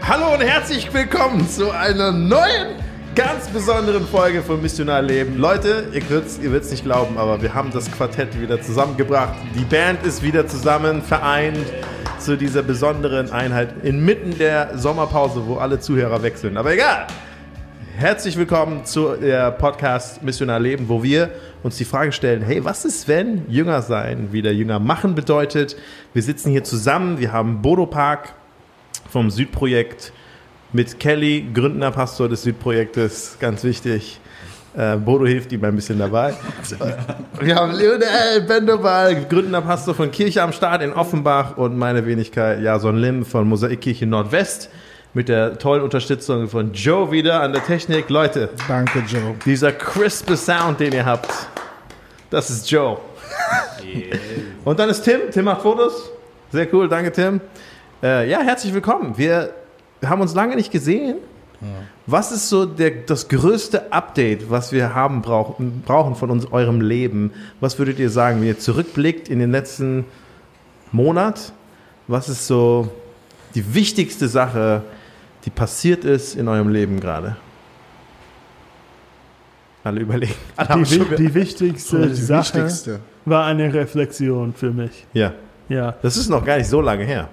Hallo und herzlich willkommen zu einer neuen, ganz besonderen Folge von Missionar Leben. Leute, ihr würdet's, ihr wird's nicht glauben, aber wir haben das Quartett wieder zusammengebracht. Die Band ist wieder zusammen, vereint zu dieser besonderen Einheit inmitten der Sommerpause, wo alle Zuhörer sind. Aber egal. Herzlich willkommen zu der Podcast Missionar Leben, wo wir uns die Frage stellen, hey, was ist, wenn Jünger sein wieder Jünger machen bedeutet? Wir sitzen hier zusammen, wir haben Bodo Park vom Südprojekt mit Kelly, gründender Pastor des Südprojektes, ganz wichtig. Äh, Bodo hilft ihm ein bisschen dabei. Wir haben Lionel Bendobal, gründender Pastor von Kirche am Start in Offenbach und meine Wenigkeit Jason Lim von Mosaikkirche Nordwest mit der tollen Unterstützung von Joe wieder an der Technik. Leute, Danke, Joe. dieser crispe Sound, den ihr habt, das ist Joe. Und dann ist Tim. Tim macht Fotos. Sehr cool, danke Tim. Äh, ja, herzlich willkommen. Wir haben uns lange nicht gesehen. Was ist so der, das größte Update, was wir haben brauchen, brauchen von uns, eurem Leben? Was würdet ihr sagen, wenn ihr zurückblickt in den letzten Monat? Was ist so die wichtigste Sache, die passiert ist in eurem Leben gerade? Alle überlegen. Alle Die, wi- die wichtigste Die Sache wichtigste. war eine Reflexion für mich. Ja, Ja, das ist noch gar nicht so lange her,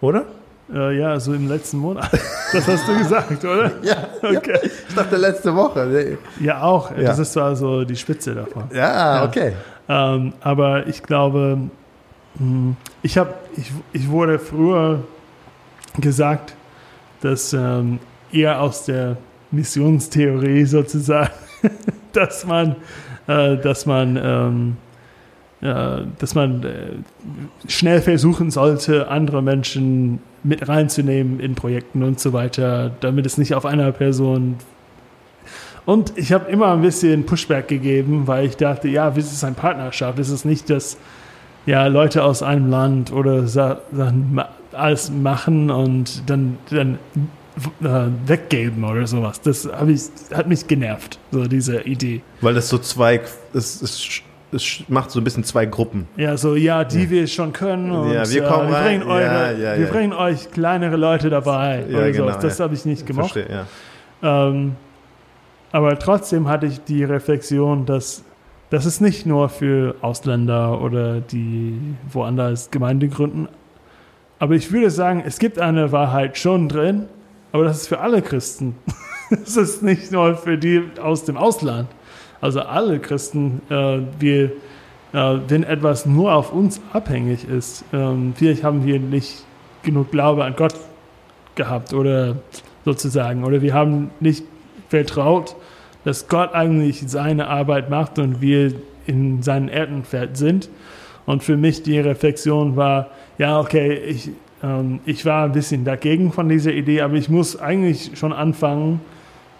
oder? äh, ja, so im letzten Monat. Das hast du gesagt, oder? Ja, Okay. ich dachte letzte Woche. Ja, auch. Ja. Das ist so also die Spitze davon. Ja, okay. Ähm, aber ich glaube, mh, ich, hab, ich, ich wurde früher gesagt, dass ähm, eher aus der Missionstheorie sozusagen, dass man, äh, dass man, ähm, äh, dass man äh, schnell versuchen sollte, andere Menschen mit reinzunehmen in Projekten und so weiter, damit es nicht auf einer Person und ich habe immer ein bisschen Pushback gegeben, weil ich dachte, ja, es ist eine Partnerschaft. Es ist nicht, dass ja, Leute aus einem Land oder Sa Sachen alles machen und dann, dann äh, weggeben oder sowas. Das ich, hat mich genervt, so diese Idee. Weil das so zwei, es, es, es macht so ein bisschen zwei Gruppen. Ja, so, ja, die wir schon können und Ja, wir kommen wir, rein. bringen eure, Ja, ja, wir ja. bringen euch kleinere Leute dabei. Ja, genau, sowas. Das ja. habe ich nicht gemocht. Verstehe, ja. Ähm, aber trotzdem hatte ich die Reflexion, dass das ist nicht nur für Ausländer oder die woanders Gemeinde gründen. Aber ich würde sagen, es gibt eine Wahrheit schon drin, aber das ist für alle Christen. Es ist nicht nur für die aus dem Ausland. Also alle Christen, äh, wir, äh, wenn etwas nur auf uns abhängig ist, ähm, vielleicht haben wir nicht genug Glaube an Gott gehabt oder sozusagen, oder wir haben nicht vertraut, dass Gott eigentlich seine Arbeit macht und wir in seinem Erdenfeld sind. Und für mich die Reflexion war, ja, okay, ich, ähm, ich war ein bisschen dagegen von dieser Idee, aber ich muss eigentlich schon anfangen,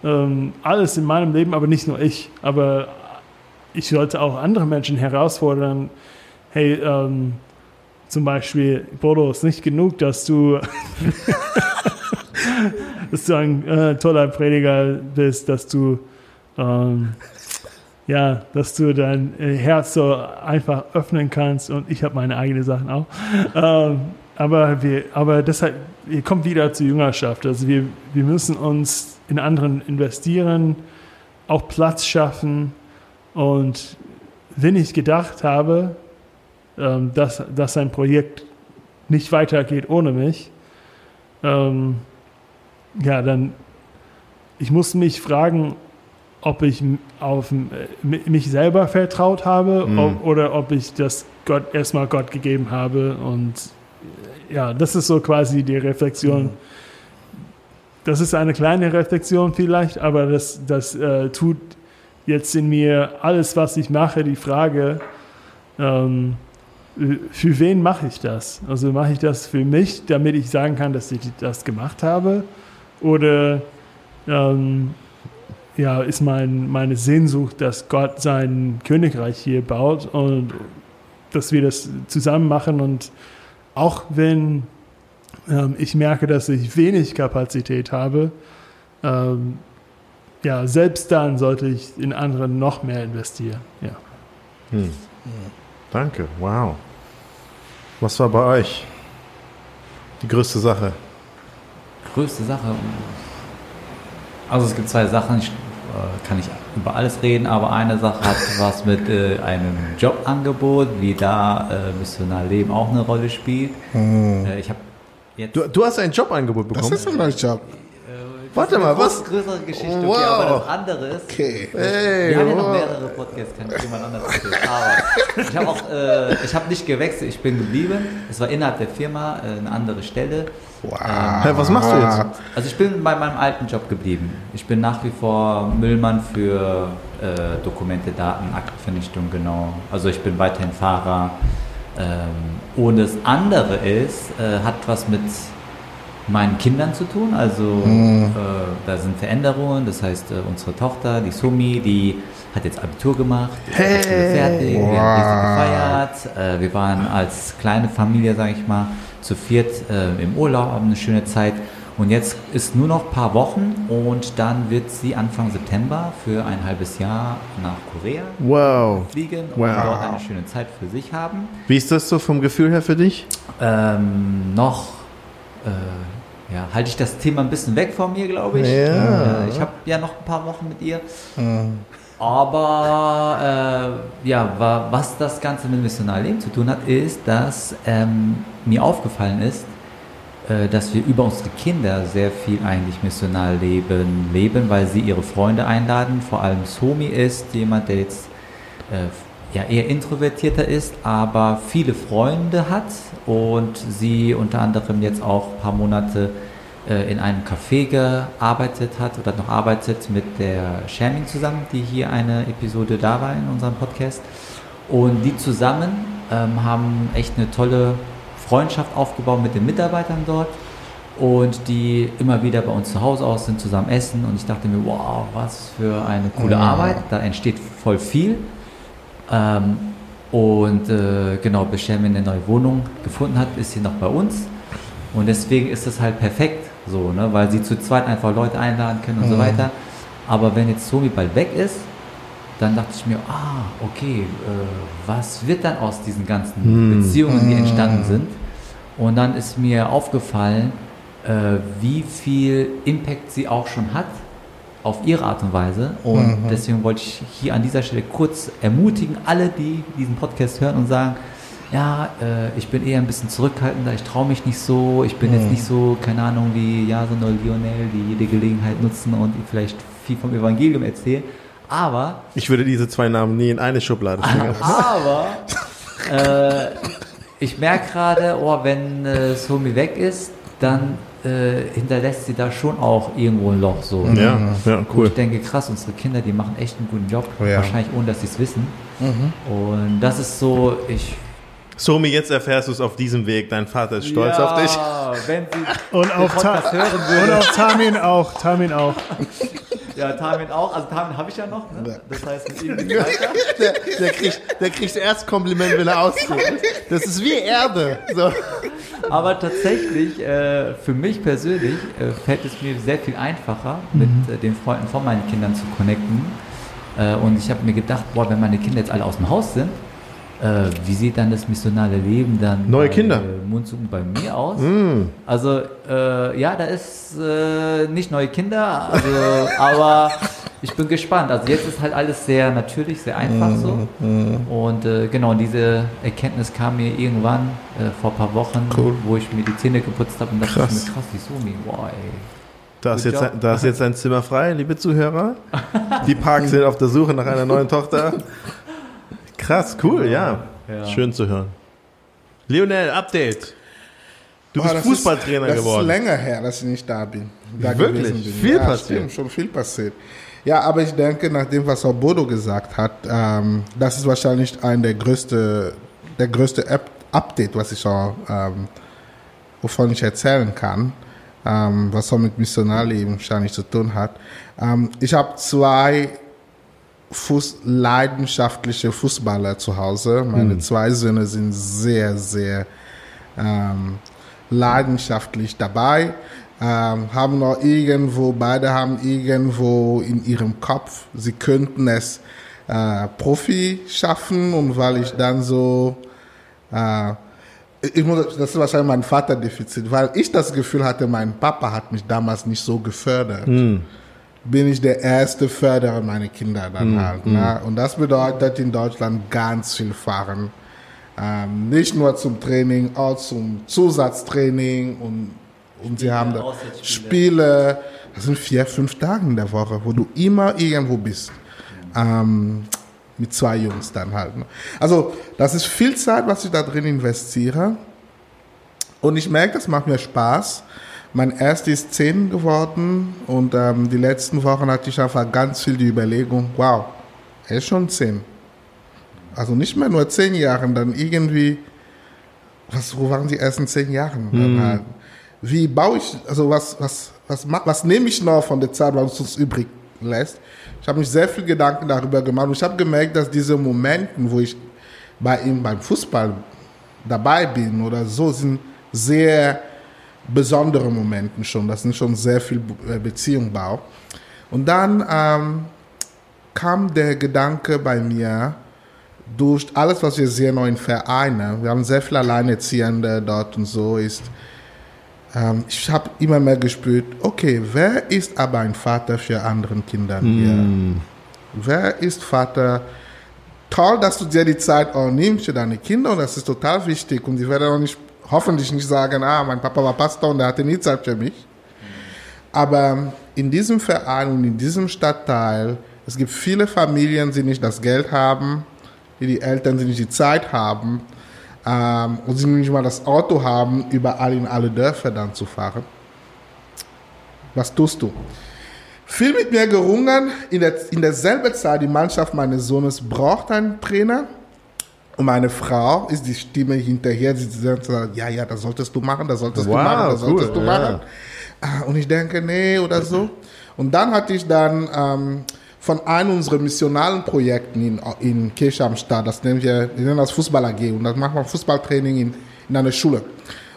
ähm, alles in meinem Leben, aber nicht nur ich, aber ich sollte auch andere Menschen herausfordern, hey, ähm, zum Beispiel, Bodo, ist nicht genug, dass du, dass du ein äh, toller Prediger bist, dass du, ähm, ja, dass du dein äh, Herz so einfach öffnen kannst und ich habe meine eigenen Sachen auch. Ähm, aber wir, aber deshalb, ihr kommt wieder zur Jüngerschaft. Also wir, wir müssen uns in anderen investieren, auch Platz schaffen. Und wenn ich gedacht habe, ähm, dass, dass ein Projekt nicht weitergeht ohne mich, ähm, ja, dann ich muss mich fragen, ob ich auf mich selber vertraut habe Mhm. ob, oder ob ich das Gott erstmal Gott gegeben habe und äh, ja, das ist so quasi die Reflexion. Das ist eine kleine Reflexion vielleicht, aber das, das äh, tut jetzt in mir alles, was ich mache, die Frage, ähm, für wen mache ich das? Also mache ich das für mich, damit ich sagen kann, dass ich das gemacht habe? Oder ähm, ja, ist mein, meine Sehnsucht, dass Gott sein Königreich hier baut und dass wir das zusammen machen und auch wenn ich merke, dass ich wenig Kapazität habe, ähm, ja, selbst dann sollte ich in anderen noch mehr investieren. Ja. Hm. Danke, wow. Was war bei euch die größte Sache? größte Sache. Also es gibt zwei Sachen, ich, äh, kann ich über alles reden, aber eine Sache hat was mit äh, einem Jobangebot, wie da äh, Missionar Leben auch eine Rolle spielt. Äh, ich habe jetzt Du, du hast ein Jobangebot Das bekommen. ist ein neuer Job. Warte mal, was? Größere Geschichte, okay, Wow. aber das andere ist, Okay. Hey, wir haben ja noch mehrere Podcasts, kann ich jemand anders erzählen. Aber ich habe auch, äh, ich habe nicht gewechselt, ich bin geblieben. Es war innerhalb der Firma äh, eine andere Stelle. Wow. Hä, was machst du jetzt? Also ich bin bei meinem alten Job geblieben. Ich bin nach wie vor Müllmann für äh, Dokumente, Daten, Aktenvernichtung, genau. Also ich bin weiterhin Fahrer. Ähm, und das andere ist, äh, hat was mit meinen Kindern zu tun. Also äh, da sind Veränderungen. Das heißt, äh, unsere Tochter, die Sumi, die hat jetzt Abitur gemacht. Hey! fertig. Wir haben gefeiert. Äh, wir waren als kleine Familie, sage ich mal, zu viert äh, im Urlaub, haben eine schöne Zeit. Und jetzt ist nur noch ein paar Wochen und dann wird sie Anfang September für ein halbes Jahr nach Korea Wow. fliegen und Wow. dort eine schöne Zeit für sich haben. Wie ist das so vom Gefühl her für dich? Ähm, noch äh, ja, halte ich das Thema ein bisschen weg von mir, glaube ich. Ja. Äh, ich habe ja noch ein paar Wochen mit ihr. Aber äh, ja, wa, was das Ganze mit Missionarleben zu tun hat, ist, dass ähm, mir aufgefallen ist, dass wir über unsere Kinder sehr viel eigentlich Missionarleben leben, weil sie ihre Freunde einladen. Vor allem Somi ist jemand, der jetzt äh, ja, eher introvertierter ist, aber viele Freunde hat und sie unter anderem jetzt auch ein paar Monate äh, in einem Café gearbeitet hat oder noch arbeitet mit der Shermin zusammen, die hier eine Episode da war in unserem Podcast. Und die zusammen ähm, haben echt eine tolle Freundschaft aufgebaut mit den Mitarbeitern dort und die immer wieder bei uns zu Hause aus sind, zusammen essen und ich dachte mir, wow, was für eine coole Arbeit, da entsteht voll viel. Ähm, und äh, genau, bis Shermin eine neue Wohnung gefunden hat, ist sie noch bei uns. Und deswegen ist es halt perfekt so, ne? weil sie zu zweit einfach Leute einladen können und so weiter. Aber wenn jetzt Somi bald weg ist, dann dachte ich mir, ah, okay, äh, was wird dann aus diesen ganzen Beziehungen, die entstanden sind? Und dann ist mir aufgefallen, äh, wie viel Impact sie auch schon hat auf ihre Art und Weise. Und deswegen wollte ich hier an dieser Stelle kurz ermutigen, alle, die diesen Podcast hören und sagen, ja, äh, ich bin eher ein bisschen zurückhaltender, ich traue mich nicht so, ich bin jetzt nicht so, keine Ahnung, wie Jason oder Lionel, die jede Gelegenheit nutzen und vielleicht viel vom Evangelium erzählen. Aber Ich würde diese zwei Namen nie in eine Schublade stecken. aber äh, ich merke gerade, oh, wenn äh, Somi weg ist, dann äh, hinterlässt sie da schon auch irgendwo ein Loch so. ne? Ja, ja, cool. ich denke, krass, unsere Kinder, die machen echt einen guten Job, Ja. wahrscheinlich ohne, dass sie es wissen. Und das ist so, ich Somi, jetzt erfährst du es auf diesem Weg. Dein Vater ist stolz auf dich. wenn sie Und auf, hören und würde. auf Tamin auch. Tamin auch. Ja, Tamin auch. Also Tamin habe ich ja noch. Ne? Das heißt, mit ihm. Der, der, kriegt, der kriegt erst Kompliment, wenn er auszieht. Das ist wie Erde. So. Aber tatsächlich, äh, für mich persönlich, äh, fällt es mir sehr viel einfacher, mit äh, den Freunden von meinen Kindern zu connecten. Äh, und ich habe mir gedacht, boah, wenn meine Kinder jetzt alle aus dem Haus sind, äh, wie sieht dann das missionale Leben dann Neue bei, Kinder. äh, Mundsuchen bei mir aus? Also äh, ja, da ist äh, nicht neue Kinder, also, aber ich bin gespannt. Also jetzt ist halt alles sehr natürlich, sehr einfach so. Und äh, genau, diese Erkenntnis kam mir irgendwann äh, vor ein paar Wochen, Cool. wo ich mir die Zähne geputzt habe und dachte Krass. mir, krass, die Somi, wow, ey. Da ist, jetzt, da ist jetzt ein Zimmer frei, liebe Zuhörer. Die Parks sind auf der Suche nach einer neuen Tochter. Krass, cool, ja. Ja. Schön zu hören. Lionel, Update. Du Boah, bist das Fußballtrainer ist, das geworden. ist länger her, dass ich nicht da bin. Da Wirklich? bin. Viel ja, passiert. Stimmt, schon viel passiert. Ja, aber ich denke, nach dem, was auch Bodo gesagt hat, ähm, das ist wahrscheinlich ein der größte, der größte App Update, was ich auch, ähm, wovon ich erzählen kann, ähm, was auch mit Missionarleben wahrscheinlich zu tun hat. Ähm, ich habe zwei Fuß, leidenschaftliche Fußballer zu Hause. Meine zwei Söhne sind sehr, sehr ähm, leidenschaftlich dabei, ähm, haben noch irgendwo, beide haben irgendwo in ihrem Kopf, sie könnten es äh, Profi schaffen und weil ich dann so äh, ich muss, das ist wahrscheinlich mein Vaterdefizit, weil ich das Gefühl hatte, mein Papa hat mich damals nicht so gefördert. Bin ich der erste Förderer meiner Kinder dann halt. Ne? Und das bedeutet in Deutschland ganz viel fahren. Ähm, nicht nur zum Training, auch zum Zusatztraining und, und sie haben da. Spiele. Das sind vier, fünf Tage in der Woche, wo du immer irgendwo bist. Ähm, mit zwei Jungs dann halt. ne? Also das ist viel Zeit, was ich da drin investiere. Und ich merke, das macht mir Spaß. Mein erster ist zehn geworden und ähm, die letzten Wochen hatte ich einfach ganz viel die Überlegung, wow, er ist schon zehn. Also nicht mehr nur zehn Jahre, dann irgendwie, was, wo waren die ersten zehn Jahre? Dann halt, Wie baue ich, also was, was, was, ma- was nehme ich noch von der Zeit, was uns übrig lässt? Ich habe mich sehr viel Gedanken darüber gemacht und ich habe gemerkt, dass diese Momenten, wo ich bei ihm beim Fußball dabei bin oder so, sind sehr besondere Momente schon. Das sind schon sehr viel Be- Beziehung bau. Und dann ähm, kam der Gedanke bei mir, durch alles, was wir sehen in Vereinen, wir haben sehr viele Alleinerziehende dort und so, ist, ähm, ich habe immer mehr gespürt, okay, wer ist aber ein Vater für andere Kinder hier? Wer ist Vater? Toll, dass du dir die Zeit auch nimmst für deine Kinder und das ist total wichtig. Und ich werde auch nicht, hoffentlich nicht sagen, ah, mein Papa war Pastor und der hatte nie Zeit für mich. Aber in diesem Verein und in diesem Stadtteil, es gibt viele Familien, die nicht das Geld haben, die die Eltern, die nicht die Zeit haben ähm, und sie nicht mal das Auto haben, überall in alle Dörfer dann zu fahren. Was tust du? Viel mit mir gerungen. In, der, in derselben Zeit, die Mannschaft meines Sohnes braucht einen Trainer. Und meine Frau ist die Stimme hinterher, die sagt, ja, ja, das solltest du machen, das solltest du Wow, machen, das solltest cool, du ja. machen. Ah, Und ich denke, nee, oder so. Und dann hatte ich dann ähm, von einem unserer missionalen Projekten in, in Kirche am Start, das nennen wir, wir nennen das Fußball AG, und das macht man Fußballtraining in, in einer Schule.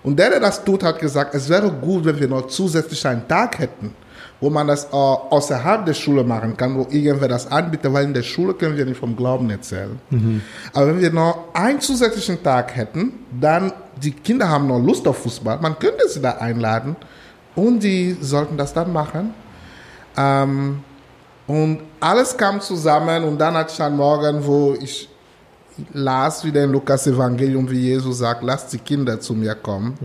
Und der, der das tut, hat gesagt, es wäre gut, wenn wir noch zusätzlich einen Tag hätten, wo man das äh, außerhalb der Schule machen kann, wo irgendwer das anbietet, weil in der Schule können wir nicht vom Glauben erzählen. Aber wenn wir noch einen zusätzlichen Tag hätten, dann die Kinder haben noch Lust auf Fußball, man könnte sie da einladen und die sollten das dann machen. Ähm, und alles kam zusammen und dann hatte ich einen Morgen, wo ich las wieder im Lukas Evangelium, wie Jesus sagt, lasst die Kinder zu mir kommen.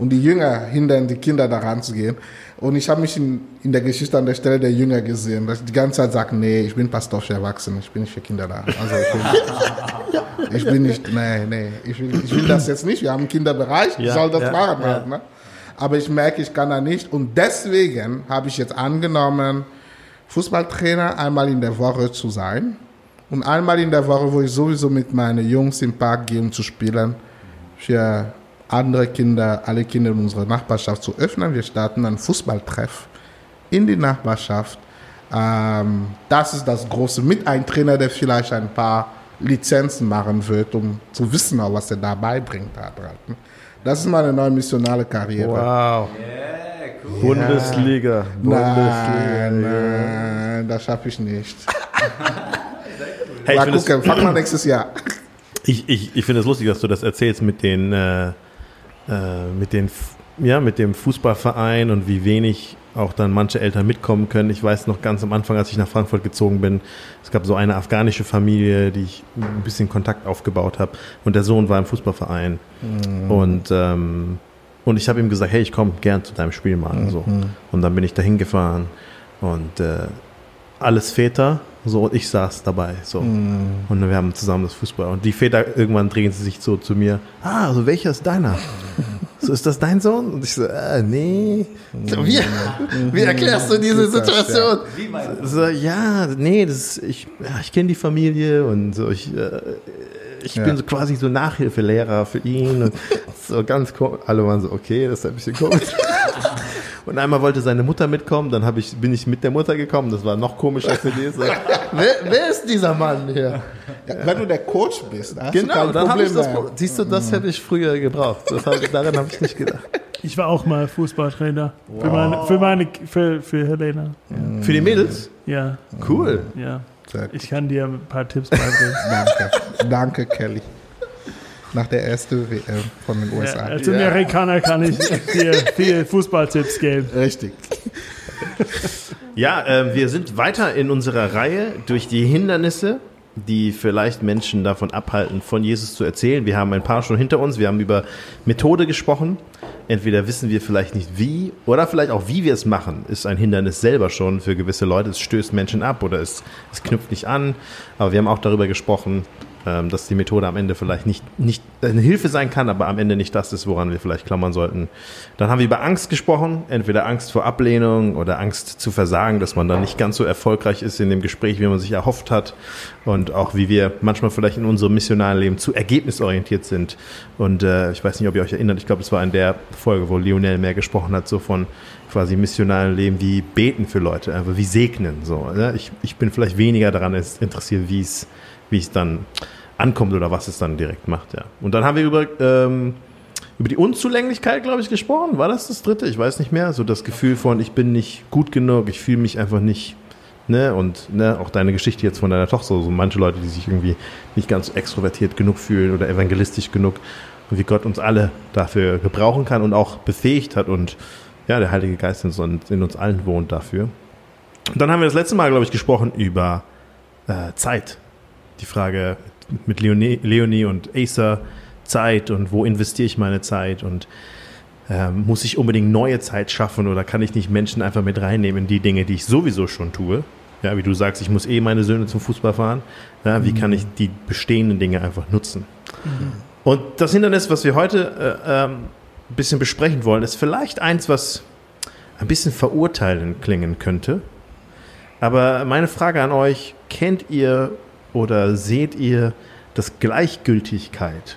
Und die Jünger hindern die Kinder daran zu gehen. Und ich habe mich in, in der Geschichte an der Stelle der Jünger gesehen, dass ich die ganze Zeit sage, nee, ich bin Pastor für Erwachsene, ich bin nicht für Kinder da. Also ich bin, ich bin nicht, nee, nee, ich will, ich will das jetzt nicht. Wir haben einen Kinderbereich, ich Ja, soll das ja, machen ja. halt, ne? Aber ich merke, ich kann da nicht. Und deswegen habe ich jetzt angenommen, Fußballtrainer einmal in der Woche zu sein. Und einmal in der Woche, wo ich sowieso mit meinen Jungs im Park gehe, um zu spielen, für andere Kinder, alle Kinder in unserer Nachbarschaft zu öffnen. Wir starten einen Fußballtreff in die Nachbarschaft. Ähm, das ist das Große. Mit einem Trainer, der vielleicht ein paar Lizenzen machen wird, um zu wissen, auch, was er dabei bringt. Das ist meine neue missionale Karriere. Wow. Bundesliga. Bundesliga. Nein, nein, das schaffe ich nicht. Hey, ich Mal finde es gucken, fangen wir nächstes Jahr. ich, ich, ich finde es lustig, dass du das erzählst mit den, äh, äh, mit den, ja, mit dem Fußballverein und wie wenig auch dann manche Eltern mitkommen können. Ich weiß noch ganz am Anfang, als ich nach Frankfurt gezogen bin, es gab so eine afghanische Familie, die ich ein bisschen Kontakt aufgebaut habe und der Sohn war im Fußballverein und ähm, und ich habe ihm gesagt, hey, ich komme gern zu deinem Spiel mal. So. Und dann bin ich dahin gefahren und äh, alles Väter, so und ich saß dabei. So. Und wir haben zusammen das Fußball. Und die Väter, irgendwann drehen sie sich so zu mir, ah, also welcher ist deiner? so, ist das dein Sohn? Und ich so, äh, nee. So, wie, wie erklärst du diese Situation? So, ja, nee, das ist, ich, ja, ich kenne die Familie und so, ich, äh, ich Ja. bin so quasi so Nachhilfelehrer für ihn und so ganz komisch. Alle waren so, okay, das ist ein bisschen komisch. Und einmal wollte seine Mutter mitkommen, dann hab ich, bin ich mit der Mutter gekommen, das war noch komischer für die. So, wer, wer ist dieser Mann hier? Ja, wenn du der Coach bist, hast du Genau, kein dann habe ich Problem das. Siehst du, das hätte ich früher gebraucht. Das hab, daran habe ich nicht gedacht. Ich war auch mal Fußballtrainer. Für, meine, für, meine, für, für Helena. Für die Mädels? Ja, Cool. ja. Ich kann dir ein paar Tipps beibringen. Danke. Danke, Kelly. Nach der ersten WM von den Ja, USA. als Amerikaner kann ich dir viele Fußballtipps geben. Richtig. Ja, äh, wir sind weiter in unserer Reihe durch die Hindernisse, die vielleicht Menschen davon abhalten, von Jesus zu erzählen. Wir haben ein paar schon hinter uns. Wir haben über Methode gesprochen. Entweder wissen wir vielleicht nicht wie oder vielleicht auch wie wir es machen, ist ein Hindernis selber schon für gewisse Leute. Es stößt Menschen ab oder es, es knüpft nicht an. Aber wir haben auch darüber gesprochen, ähm, dass die Methode am Ende vielleicht nicht, nicht eine Hilfe sein kann, aber am Ende nicht das ist, woran wir vielleicht klammern sollten. Dann haben wir über Angst gesprochen, entweder Angst vor Ablehnung oder Angst zu versagen, dass man dann nicht ganz so erfolgreich ist in dem Gespräch, wie man sich erhofft hat und auch wie wir manchmal vielleicht in unserem missionalen Leben zu ergebnisorientiert sind. Und äh, ich weiß nicht, ob ihr euch erinnert, ich glaube, es war in der Folge, wo Lionel mehr gesprochen hat, so von quasi missionalen Leben wie beten für Leute, einfach wie segnen. So, ne? ich, ich bin vielleicht weniger daran interessiert, wie es wie es dann ankommt oder was es dann direkt macht, ja. Und dann haben wir über, ähm, über die Unzulänglichkeit, glaube ich, gesprochen. War das das dritte? Ich weiß nicht mehr. So das Gefühl von, ich bin nicht gut genug, ich fühle mich einfach nicht, ne, und ne, auch deine Geschichte jetzt von deiner Tochter, so manche Leute, die sich irgendwie nicht ganz extrovertiert genug fühlen oder evangelistisch genug und wie Gott uns alle dafür gebrauchen kann und auch befähigt hat und ja, der Heilige Geist in uns, in uns allen wohnt dafür. Und dann haben wir das letzte Mal, glaube ich, gesprochen über äh, Zeit die Frage mit Leonie, Leonie und Acer, Zeit und wo investiere ich meine Zeit und ähm, muss ich unbedingt neue Zeit schaffen oder kann ich nicht Menschen einfach mit reinnehmen in die Dinge, die ich sowieso schon tue? Ja, wie du sagst, ich muss eh meine Söhne zum Fußball fahren. Ja, wie kann ich die bestehenden Dinge einfach nutzen? Und das Hindernis, was wir heute äh, ähm, ein bisschen besprechen wollen, ist vielleicht eins, was ein bisschen verurteilend klingen könnte. Aber meine Frage an euch, kennt ihr oder seht ihr, dass Gleichgültigkeit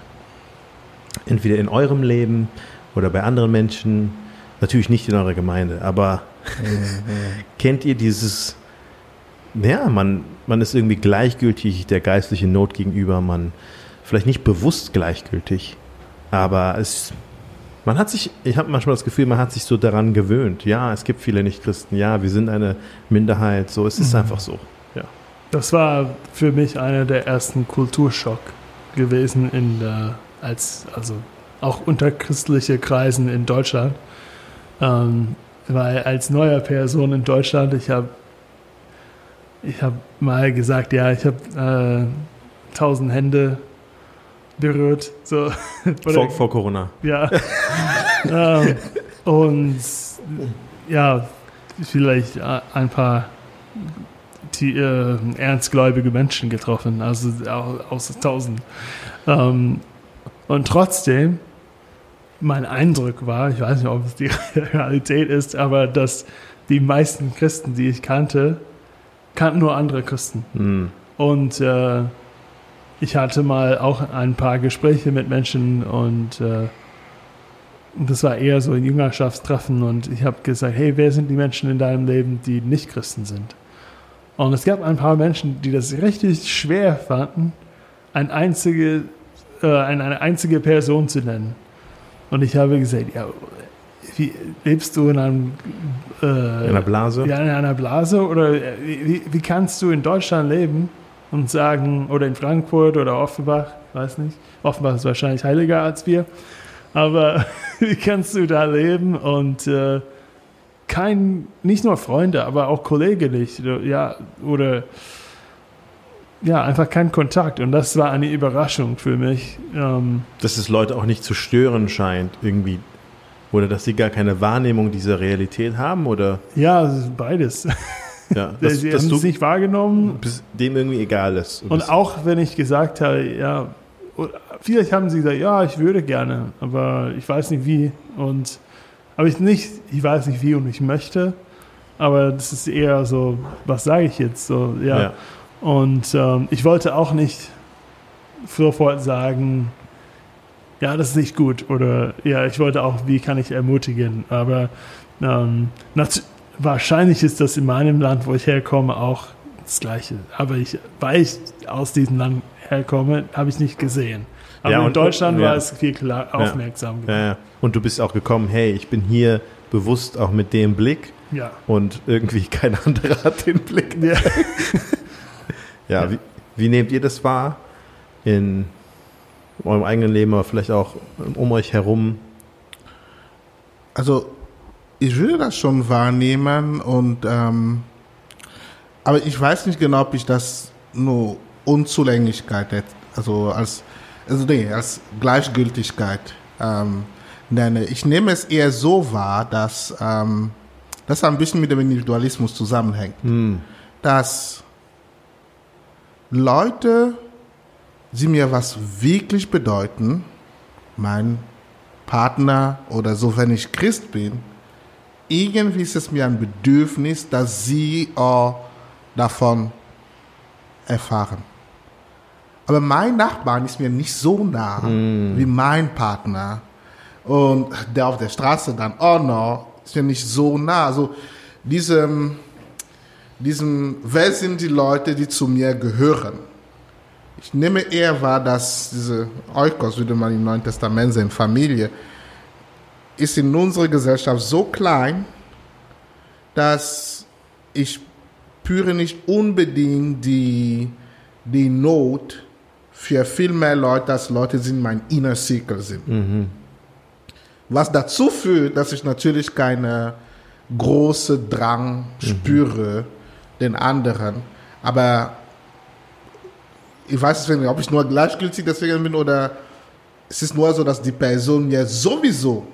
entweder in eurem Leben oder bei anderen Menschen, natürlich nicht in eurer Gemeinde, aber kennt ihr dieses, ja, man, man ist irgendwie gleichgültig der geistlichen Not gegenüber, man vielleicht nicht bewusst gleichgültig, aber es, man hat sich, ich habe manchmal das Gefühl, man hat sich so daran gewöhnt. Ja, es gibt viele Nichtchristen, ja, wir sind eine Minderheit, so es ist einfach so. Das war für mich einer der ersten Kulturschock gewesen in der, als, also auch unter christliche Kreisen in Deutschland. Ähm, weil als neuer Person in Deutschland, ich habe ich hab mal gesagt, ja, ich habe äh, tausend Hände berührt. So. Vor, vor Corona. ja. ähm, und ja, vielleicht äh, ein paar die, äh, ernstgläubige Menschen getroffen, also au- aus tausend. Ähm, und trotzdem, mein Eindruck war, ich weiß nicht, ob es die Realität ist, aber dass die meisten Christen, die ich kannte, kannten nur andere Christen. Hm. Und äh, ich hatte mal auch ein paar Gespräche mit Menschen und äh, das war eher so ein Jüngerschaftstreffen und ich habe gesagt, hey, wer sind die Menschen in deinem Leben, die nicht Christen sind? Und es gab ein paar Menschen, die das richtig schwer fanden, ein einzige, äh, eine, einzige Person zu nennen. Und ich habe gesagt, ja, wie, lebst du in einem äh, In einer Blase? ja, in einer Blase? Oder äh, wie, wie kannst du in Deutschland leben und sagen, oder in Frankfurt oder Offenbach, weiß nicht, Offenbach ist wahrscheinlich heiliger als wir, aber wie kannst du da leben und äh, kein, nicht nur Freunde, aber auch Kollegen nicht, ja, oder ja, einfach kein Kontakt und das war eine Überraschung für mich. Ähm, dass es Leute auch nicht zu stören scheint, irgendwie. Oder dass sie gar keine Wahrnehmung dieser Realität haben, oder ja, beides. ja, dass, Sie dass haben es nicht wahrgenommen bis dem irgendwie egal ist. Und auch wenn ich gesagt habe, ja, vielleicht haben sie gesagt, ja, ich würde gerne, aber ich weiß nicht wie. Und aber ich nicht, ich weiß nicht wie und ich möchte. Aber das ist eher so, was sage ich jetzt? So, ja. Ja. Und ähm, ich wollte auch nicht sofort sagen, ja, das ist nicht gut. Oder ja, ich wollte auch, wie kann ich ermutigen. Aber ähm, wahrscheinlich ist das in meinem Land, wo ich herkomme, auch das Gleiche. Aber ich, weil ich aus diesem Land herkomme, habe ich nicht gesehen. Aber Ja, in und- Deutschland ja. war es viel klar, aufmerksam. ja, ja. Und du bist auch gekommen, hey, ich bin hier bewusst auch mit dem Blick Ja. und irgendwie kein anderer hat den Blick. Ja. Ja, Wie, wie nehmt ihr das wahr in eurem eigenen Leben, aber vielleicht auch um euch herum? Also ich würde das schon wahrnehmen und ähm, aber ich weiß nicht genau, ob ich das nur Unzulänglichkeit, jetzt- also als also nee, als Gleichgültigkeit ähm, nenne. Ich nehme es eher so wahr, dass ähm, das ein bisschen mit dem Individualismus zusammenhängt, dass Leute, die mir was wirklich bedeuten, mein Partner oder so, wenn ich Christ bin, irgendwie ist es mir ein Bedürfnis, dass sie auch davon erfahren. Aber mein Nachbarn ist mir nicht so nah wie mein Partner. Und der auf der Straße dann auch noch ist mir nicht so nah. Also diesem, diesem, wer sind die Leute, die zu mir gehören? Ich nehme eher wahr, dass diese Eukos, würde man im Neuen Testament sehen, Familie, ist in unserer Gesellschaft so klein, dass ich spüre nicht unbedingt die, die Not für viel mehr Leute, als Leute, die in meinem Inner Circle sind. Was dazu führt, dass ich natürlich keine große Drang spüre, den anderen. Aber ich weiß nicht, ob ich nur gleichgültig deswegen bin oder es ist nur so, dass die Person mir sowieso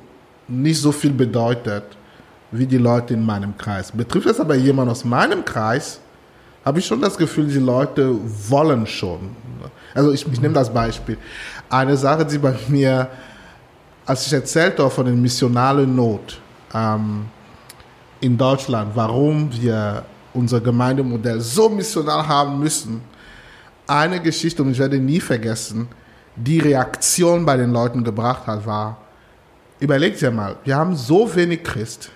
nicht so viel bedeutet wie die Leute in meinem Kreis. Betrifft es aber jemand aus meinem Kreis, habe ich schon das Gefühl, die Leute wollen schon. Also ich, ich nehme das Beispiel. Eine Sache, die bei mir, als ich erzählt habe von der missionalen Not ähm, in Deutschland, warum wir unser Gemeindemodell so missional haben müssen, eine Geschichte, und ich werde nie vergessen, die Reaktion bei den Leuten gebracht hat, war, überlegt dir mal, wir haben so wenig Christ,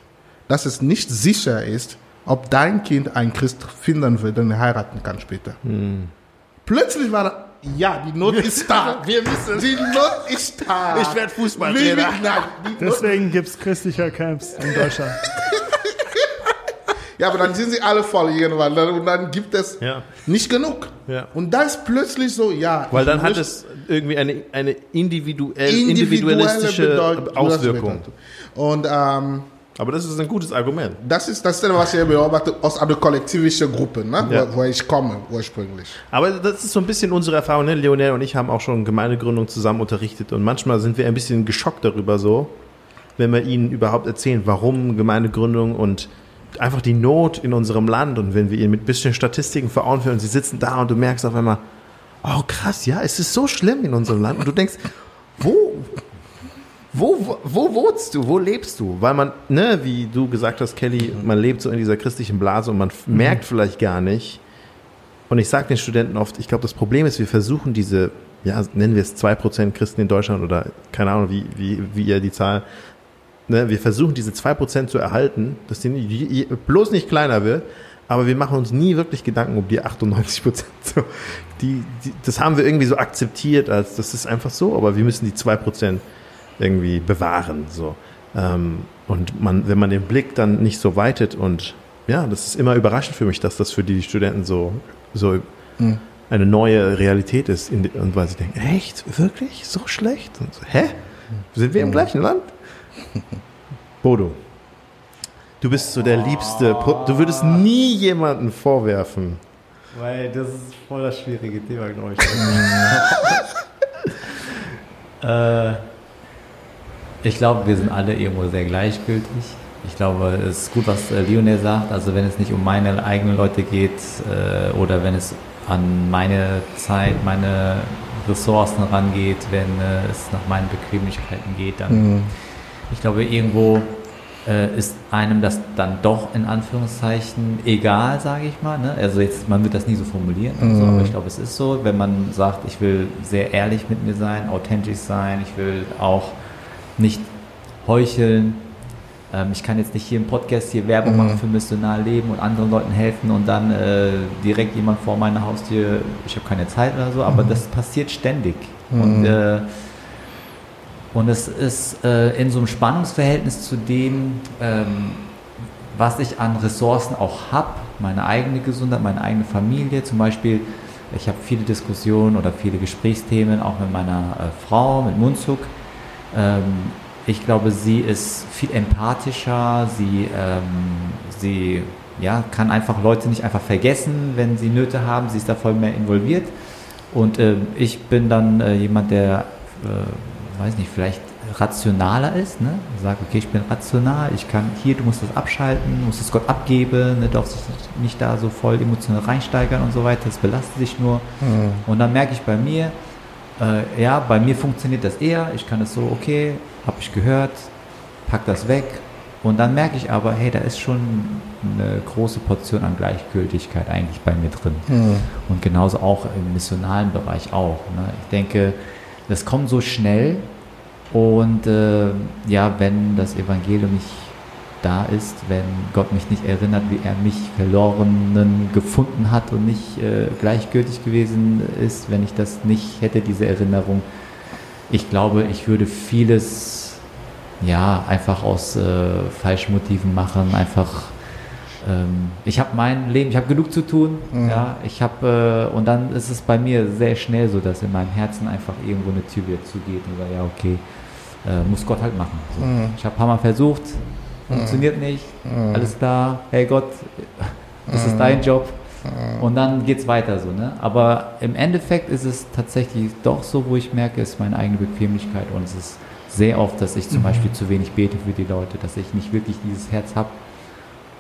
dass es nicht sicher ist, ob dein Kind einen Christ finden wird, den er heiraten kann später. Plötzlich war da, ja, die Not ist da. Wir müssen- Die Not ist da. Ich werd Fußballtrainer. Deswegen gibt es christliche Camps in Deutschland. ja, aber dann sind sie alle voll irgendwann. Und dann gibt es Ja. nicht genug. Ja. Und da ist plötzlich so, ja. Weil dann hat es irgendwie eine, eine individuell, individuelle individualistische Bedeutung- Auswirkung. Und ähm, Aber das ist ein gutes Argument. das ist das, was ich beobachte aus einer kollektivischen Gruppe, ne? Ja. wo, wo ich komme ursprünglich. Aber das ist so ein bisschen unsere Erfahrung. Ne? Lionel und ich haben auch schon Gemeindegründung zusammen unterrichtet und manchmal sind wir ein bisschen geschockt darüber so, wenn wir ihnen überhaupt erzählen, warum Gemeindegründung und einfach die Not in unserem Land und wenn wir ihnen mit ein bisschen Statistiken vor Augen führen und sie sitzen da und du merkst auf einmal, oh krass, ja, es ist so schlimm in unserem Land und du denkst, wo, wo, wo, wo wohnst du? Wo lebst du? Weil man, ne, wie du gesagt hast, Kelly, man lebt so in dieser christlichen Blase und man f- merkt vielleicht gar nicht. Und ich sage den Studenten oft, ich glaube, das Problem ist, wir versuchen diese, ja, nennen wir es 2% Christen in Deutschland oder keine Ahnung, wie, wie, wie ihr die Zahl, ne, wir versuchen diese 2% zu erhalten, dass die bloß nicht kleiner wird, aber wir machen uns nie wirklich Gedanken um die 98%. So, die, die, das haben wir irgendwie so akzeptiert, als das ist einfach so, aber wir müssen die 2% irgendwie bewahren. So. Ähm, und man, wenn man den Blick dann nicht so weitet und ja, das ist immer überraschend für mich, dass das für die Studenten so, so eine neue Realität ist. In, die- und weil sie denken, echt? Wirklich? So schlecht? Und so, hä? Sind wir im gleichen Land? Bodo, du bist so der liebste, Pro- du würdest nie jemanden vorwerfen. Weil das ist voll das schwierige Thema, glaube ich. äh, ich glaube, wir sind alle irgendwo sehr gleichgültig. Ich glaube, es ist gut, was äh, Lionel sagt. Also wenn es nicht um meine eigenen Leute geht äh, oder wenn es an meine Zeit, meine Ressourcen rangeht, wenn äh, es nach meinen Bequemlichkeiten geht, dann ich glaube, irgendwo ist einem das dann doch in Anführungszeichen egal, sage ich mal. Ne? Also jetzt, man wird das nie so formulieren, und so, aber ich glaube, es ist so, wenn man sagt, ich will sehr ehrlich mit mir sein, authentisch sein, ich will auch nicht heucheln. Ähm, ich kann jetzt nicht hier im Podcast hier Werbung machen für missional leben und anderen Leuten helfen und dann äh, direkt jemand vor meiner Haustür, ich habe keine Zeit oder so, aber das passiert ständig. Und äh, und es ist äh, in so einem Spannungsverhältnis zu dem, ähm, was ich an Ressourcen auch habe, meine eigene Gesundheit, meine eigene Familie. Zum Beispiel Ich habe viele Diskussionen oder viele Gesprächsthemen, auch mit meiner äh, Frau, mit Munzuk. Ähm, ich glaube, sie ist viel empathischer, sie, ähm, sie ja, kann einfach Leute nicht einfach vergessen, wenn sie Nöte haben, sie ist da voll mehr involviert. Und äh, ich bin dann äh, jemand, der, äh, weiß nicht, vielleicht rationaler ist, ne? sagt, okay, ich bin rational, ich kann hier, du musst das abschalten, du musst es Gott abgeben, ne? darfst dich nicht da so voll emotional reinsteigern und so weiter, das belastet dich nur. Mhm. Und dann merke ich bei mir, äh, ja, bei mir funktioniert das eher, ich kann es so, okay, habe ich gehört, pack das weg. Und dann merke ich aber, hey, da ist schon eine große Portion an Gleichgültigkeit eigentlich bei mir drin. Mhm. Und genauso auch im missionalen Bereich auch. Ne? Ich denke, das kommt so schnell, und äh, ja, wenn das Evangelium nicht da ist, wenn Gott mich nicht erinnert, wie er mich Verlorenen gefunden hat und nicht äh, gleichgültig gewesen ist, wenn ich das nicht hätte, diese Erinnerung. Ich glaube, ich würde vieles ja einfach aus äh, falschen Motiven machen, einfach ähm, ich habe mein Leben, ich habe genug zu tun, mhm. ja, ich habe äh, und dann ist es bei mir sehr schnell so, dass in meinem Herzen einfach irgendwo eine Tür wieder zugeht und sage, ja okay, äh, muss Gott halt machen. So. Mhm. Ich habe ein paar Mal versucht, funktioniert mhm. nicht, mhm. alles klar, hey Gott, das ist dein Job. Und dann geht es weiter so. Ne? Aber im Endeffekt ist es tatsächlich doch so, wo ich merke, es ist meine eigene Bequemlichkeit und es ist sehr oft, dass ich zum mhm. Beispiel zu wenig bete für die Leute, dass ich nicht wirklich dieses Herz habe.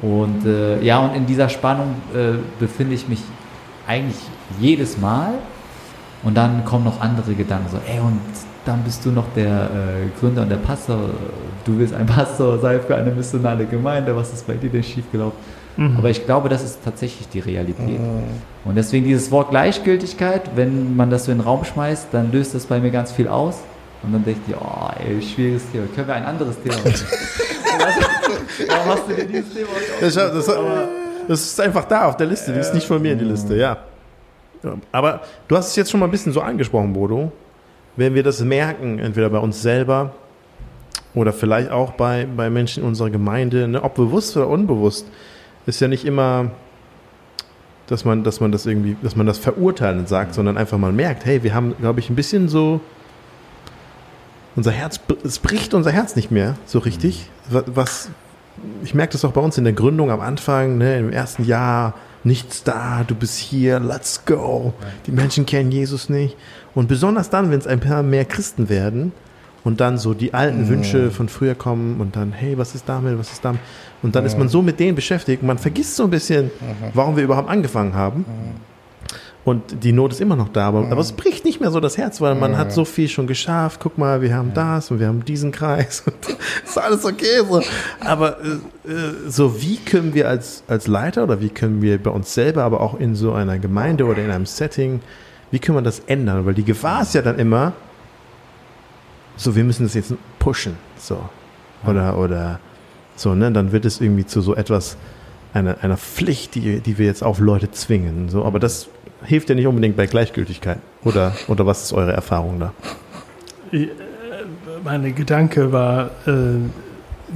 Und äh, ja, und in dieser Spannung äh, befinde ich mich eigentlich jedes Mal. Und dann kommen noch andere Gedanken, so, ey, und dann bist du noch der äh, Gründer und der Pastor. Du willst ein Pastor sein für eine missionale Gemeinde. Was ist bei dir denn schiefgelaufen? Mhm. Aber ich glaube, das ist tatsächlich die Realität. Mhm. Und deswegen dieses Wort Gleichgültigkeit, wenn man das so in den Raum schmeißt, dann löst das bei mir ganz viel aus. Und dann denke ich, oh, ey, schwieriges Thema. Können wir ein anderes Thema machen? Warum hast du dir dieses Thema das, das, das, ist einfach da auf der Liste. Die ist nicht von mir in die Liste, ja. Aber du hast es jetzt schon mal ein bisschen so angesprochen, Bodo wenn wir das merken, entweder bei uns selber oder vielleicht auch bei, bei Menschen in unserer Gemeinde, ne, ob bewusst oder unbewusst, ist ja nicht immer, dass man, dass man das irgendwie, dass man das verurteilend sagt, sondern einfach mal merkt, hey, wir haben, glaube ich, ein bisschen so, unser Herz, es bricht unser Herz nicht mehr so richtig. Was, ich merke das auch bei uns in der Gründung am Anfang, ne, im ersten Jahr, nichts da, du bist hier, let's go. Die Menschen kennen Jesus nicht. Und besonders dann, wenn es ein paar mehr Christen werden und dann so die alten mhm. Wünsche von früher kommen und dann, hey, was ist damit, was ist damit? Und dann mhm. ist man so mit denen beschäftigt, man vergisst so ein bisschen, mhm. warum wir überhaupt angefangen haben. Mhm. Und die Not ist immer noch da, aber, mhm. aber es bricht nicht mehr so das Herz, weil man mhm. hat so viel schon geschafft. Guck mal, wir haben das und wir haben diesen Kreis. Und ist alles okay. So. Aber äh, äh, so, wie können wir als, als Leiter oder wie können wir bei uns selber, aber auch in so einer Gemeinde oder in einem Setting, wie können wir das ändern? Weil die Gefahr ist ja dann immer, so, wir müssen das jetzt pushen. So. Oder, oder so, ne? Dann wird es irgendwie zu so etwas, einer, einer Pflicht, die, die wir jetzt auf Leute zwingen. So, aber das hilft ja nicht unbedingt bei Gleichgültigkeit. Oder, oder was ist eure Erfahrung da? Äh, meine Gedanke war, äh,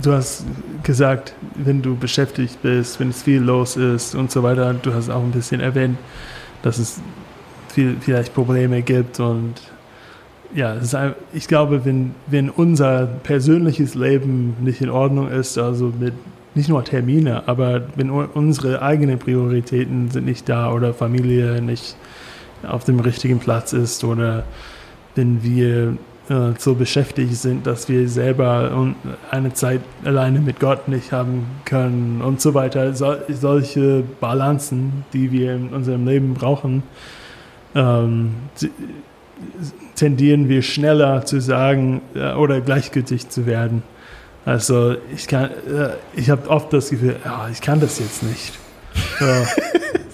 du hast gesagt, wenn du beschäftigt bist, wenn es viel los ist und so weiter, du hast auch ein bisschen erwähnt, dass es viel, vielleicht Probleme gibt und ja, ein, ich glaube, wenn, wenn unser persönliches Leben nicht in Ordnung ist, also mit nicht nur Termine, aber wenn unsere eigenen Prioritäten sind nicht da oder Familie nicht auf dem richtigen Platz ist oder wenn wir äh, so beschäftigt sind, dass wir selber eine Zeit alleine mit Gott nicht haben können und so weiter. So, solche Balancen, die wir in unserem Leben brauchen, ähm, tendieren wir schneller zu sagen äh, oder gleichgültig zu werden. Also ich kann, äh, ich habe oft das Gefühl, ja, ich kann das jetzt nicht.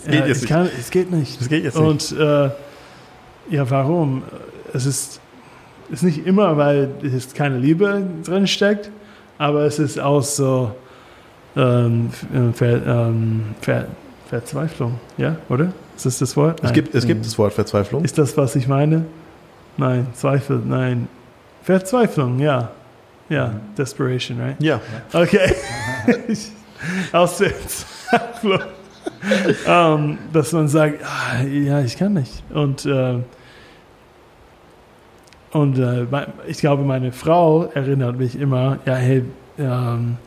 Es, geht ja, jetzt kann, es geht nicht. Es geht jetzt nicht. Und äh, ja, warum? Es ist, ist nicht immer, weil es keine Liebe drin steckt, aber es ist auch so ähm, äh, Ver, ähm, Ver, Verzweiflung, ja, oder? Ist das das Wort? Es gibt, es gibt das Wort Verzweiflung. Ist das, was ich meine? Nein, Zweifel, nein. Verzweiflung, ja. Ja, Desperation, right? Ja. Okay. Aus Verzweiflung. ähm, dass man sagt, ah, ja, ich kann nicht. Und, äh, und äh, ich glaube, meine Frau erinnert mich immer, ja, hey, ähm,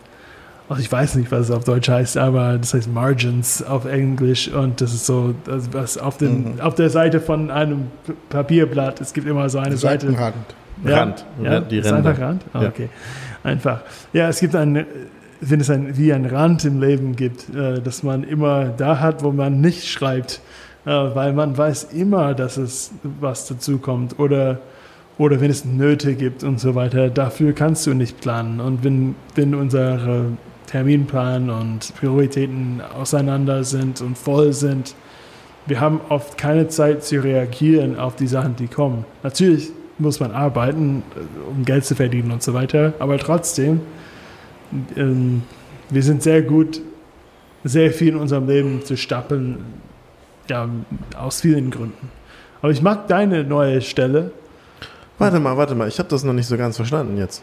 also ich weiß nicht, was es auf Deutsch heißt, aber das heißt Margins auf Englisch und das ist so, was auf, den, auf der Seite von einem Papierblatt, es gibt immer so eine Seite. Seitenrand. Rand. Ja, die ist Ränder. einfach Rand? Ah, Ja. Okay, einfach. Ja, es gibt ein, wenn es ein, wie ein Rand im Leben gibt, äh, dass man immer da hat, wo man nicht schreibt, äh, weil man weiß immer, dass es was dazu kommt oder oder wenn es Nöte gibt und so weiter, dafür kannst du nicht planen. Und wenn, wenn unsere Terminplan und Prioritäten auseinander sind und voll sind, wir haben oft keine Zeit zu reagieren auf die Sachen, die kommen. Natürlich muss man arbeiten, äh, um Geld zu verdienen und so weiter, aber trotzdem, ähm, wir sind sehr gut, sehr viel in unserem Leben zu stapeln, ja, aus vielen Gründen. Aber ich mag deine neue Stelle, Warte mal, warte mal, ich habe das noch nicht so ganz verstanden jetzt.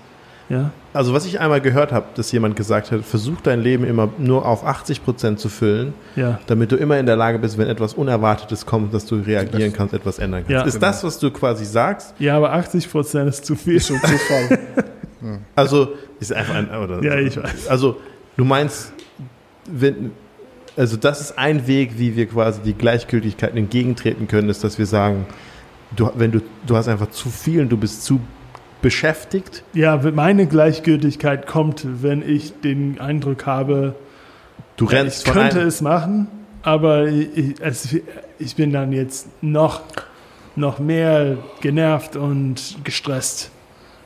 Ja. Also was ich einmal gehört habe, dass jemand gesagt hat, versuch dein Leben immer nur auf 80% zu füllen, Ja, damit du immer in der Lage bist, wenn etwas Unerwartetes kommt, dass du reagieren Das- kannst, etwas ändern kannst. Ja. ist Genau. das, was du quasi sagst? ja aber 80 Prozent ist zu viel. Ist so Zufall. Also ist einfach ein. Oder, Ja, ich weiß. Also du meinst, wenn, also das ist ein Weg, wie wir quasi die Gleichgültigkeit entgegentreten können, ist, dass wir sagen, du, wenn du, du hast einfach zu viel und du bist zu beschäftigt. Ja, meine Gleichgültigkeit kommt, wenn ich den Eindruck habe, Du ja, rennst ich könnte es machen, aber ich, es, ich bin dann jetzt noch, noch mehr genervt und gestresst.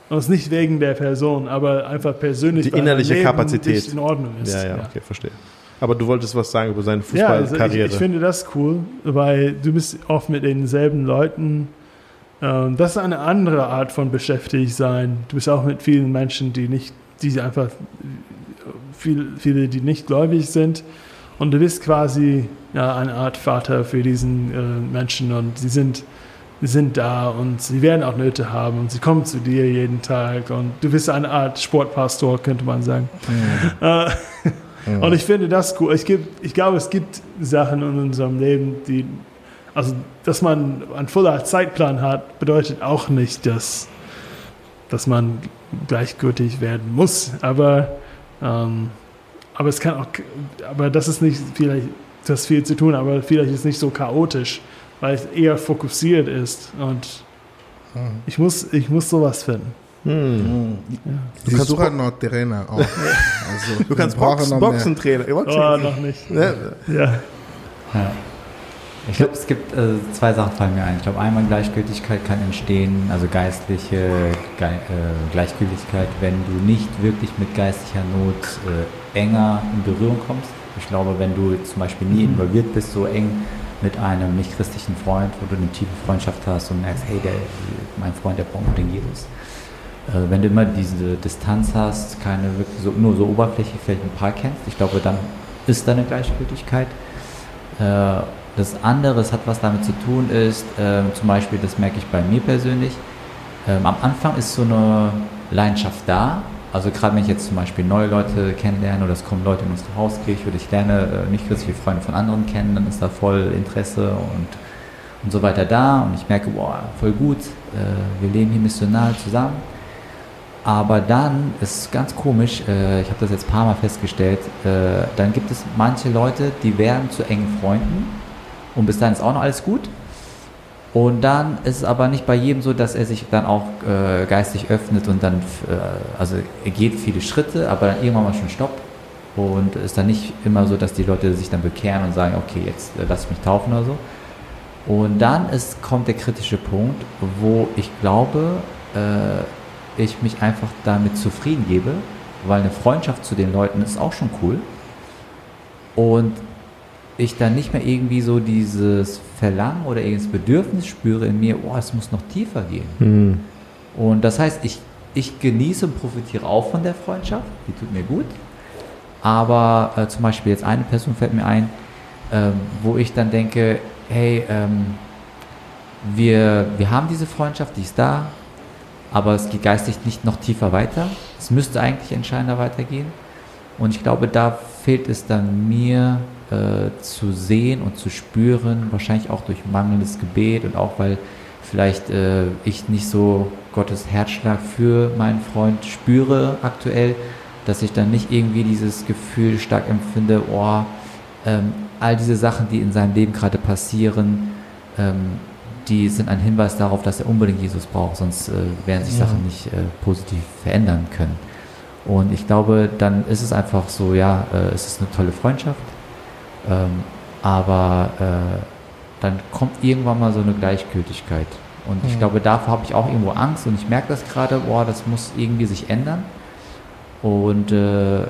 Und es ist nicht wegen der Person, aber einfach persönlich. Die innerliche Leben Kapazität. Nicht in Ordnung ist. Ja, ja, okay, verstehe. Aber du wolltest was sagen über seine Ja, also ich, Fußballkarriere. ich finde das cool, weil du bist oft mit denselben Leuten. Ähm, das ist eine andere Art von beschäftigt sein. Du bist auch mit vielen Menschen, die nicht, die einfach viel, viele, die nicht gläubig sind. Und du bist quasi ja, eine Art Vater für diesen äh, Menschen und sie sind, sie sind da und sie werden auch Nöte haben und sie kommen zu dir jeden Tag und du bist eine Art Sportpastor, könnte man sagen. Äh, und ich finde das cool. Ich, gibt, ich glaube, es gibt Sachen in unserem Leben, die, also, dass man einen voller Zeitplan hat, bedeutet auch nicht, dass, dass man gleichgültig werden muss. Aber, ähm, aber es kann auch, aber das ist nicht vielleicht, das viel zu tun, aber vielleicht ist es nicht so chaotisch, weil es eher fokussiert ist. Und ich muss, ich muss sowas finden. Hm. Ich kannst suche Bo- noch Trainer auch. Also, Du kannst mehr. Boxentrainer. Boxen. Oh, noch nicht. Ja, Ja. Ja. Ich glaube, es gibt äh, zwei Sachen fallen mir ein. Ich glaube, einmal Gleichgültigkeit kann entstehen, also geistliche Ge äh, Gleichgültigkeit, wenn du nicht wirklich mit geistlicher Not äh, enger in Berührung kommst. Ich glaube, wenn du zum Beispiel nie involviert bist, so eng mit einem nicht-christlichen Freund, wo du eine tiefe Freundschaft hast und merkst, hey, der, mein Freund, der braucht unbedingt Jesus. Äh, wenn du immer diese Distanz hast, keine wirklich so, nur so Oberfläche vielleicht ein paar kennst, ich glaube, dann ist da eine Gleichgültigkeit. Das andere, es hat was damit zu tun, ist äh, zum Beispiel, das merke ich bei mir persönlich, ähm, am Anfang ist so eine Leidenschaft da. Also gerade wenn ich jetzt zum Beispiel neue Leute kennenlerne oder es kommen Leute in unsere Hauskirche oder ich lerne äh, nicht christliche Freunde von anderen kennen, dann ist da voll Interesse und, und so weiter da und ich merke, boah, voll gut, äh, wir leben hier missional zusammen. Aber dann ist ganz komisch, äh, ich habe das jetzt ein paar Mal festgestellt, äh, dann gibt es manche Leute, die werden zu engen Freunden und bis dahin ist auch noch alles gut. Und dann ist es aber nicht bei jedem so, dass er sich dann auch äh, geistig öffnet und dann, äh, also er geht viele Schritte, aber dann irgendwann mal schon Stopp. Und es ist dann nicht immer so, dass die Leute sich dann bekehren und sagen, okay, jetzt äh, lass ich mich taufen oder so. Und dann ist, kommt der kritische Punkt, wo ich glaube, äh, ich mich einfach damit zufrieden gebe, weil eine Freundschaft zu den Leuten ist auch schon cool. Und ich dann nicht mehr irgendwie so dieses Verlangen oder irgendein Bedürfnis spüre in mir, oh, es muss noch tiefer gehen. Hm. Und das heißt, ich, ich genieße und profitiere auch von der Freundschaft, die tut mir gut. Aber äh, zum Beispiel jetzt eine Person fällt mir ein, ähm, wo ich dann denke, hey, ähm, wir, wir haben diese Freundschaft, die ist da, aber es geht geistig nicht noch tiefer weiter. Es müsste eigentlich entscheidender weitergehen. Und ich glaube, da fehlt es dann mir äh, zu sehen und zu spüren, wahrscheinlich auch durch mangelndes Gebet und auch weil vielleicht äh, ich nicht so Gottes Herzschlag für meinen Freund spüre aktuell, dass ich dann nicht irgendwie dieses Gefühl stark empfinde, oh, ähm, all diese Sachen, die in seinem Leben gerade passieren, ähm, die sind ein Hinweis darauf, dass er unbedingt Jesus braucht, sonst äh, werden sich Ja. Sachen nicht äh, positiv verändern können. Und ich glaube, dann ist es einfach so, ja, äh, es ist eine tolle Freundschaft, ähm, aber äh, dann kommt irgendwann mal so eine Gleichgültigkeit. Und ich Mhm. glaube, davor habe ich auch irgendwo Angst und ich merke das gerade, boah, das muss irgendwie sich ändern. Und äh,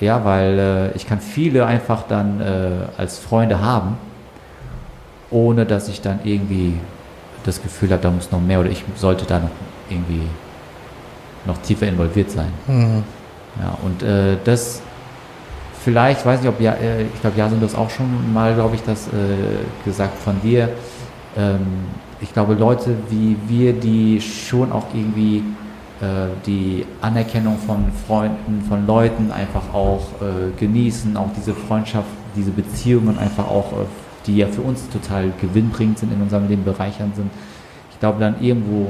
ja, weil äh, ich kann viele einfach dann äh, als Freunde haben, ohne dass ich dann irgendwie das Gefühl habe, da muss noch mehr oder ich sollte da noch irgendwie noch tiefer involviert sein. Mhm. Ja, und äh, das vielleicht, weiß nicht, ob ja, äh, ich glaube, Jason, du hast auch schon mal, glaube ich, das äh, gesagt von dir. Ähm, ich glaube, Leute wie wir, die schon auch irgendwie äh, die Anerkennung von Freunden, von Leuten einfach auch äh, genießen, auch diese Freundschaft, diese Beziehungen einfach auch, äh, die ja für uns total gewinnbringend sind in unserem Leben, bereichernd sind. Ich glaube, dann irgendwo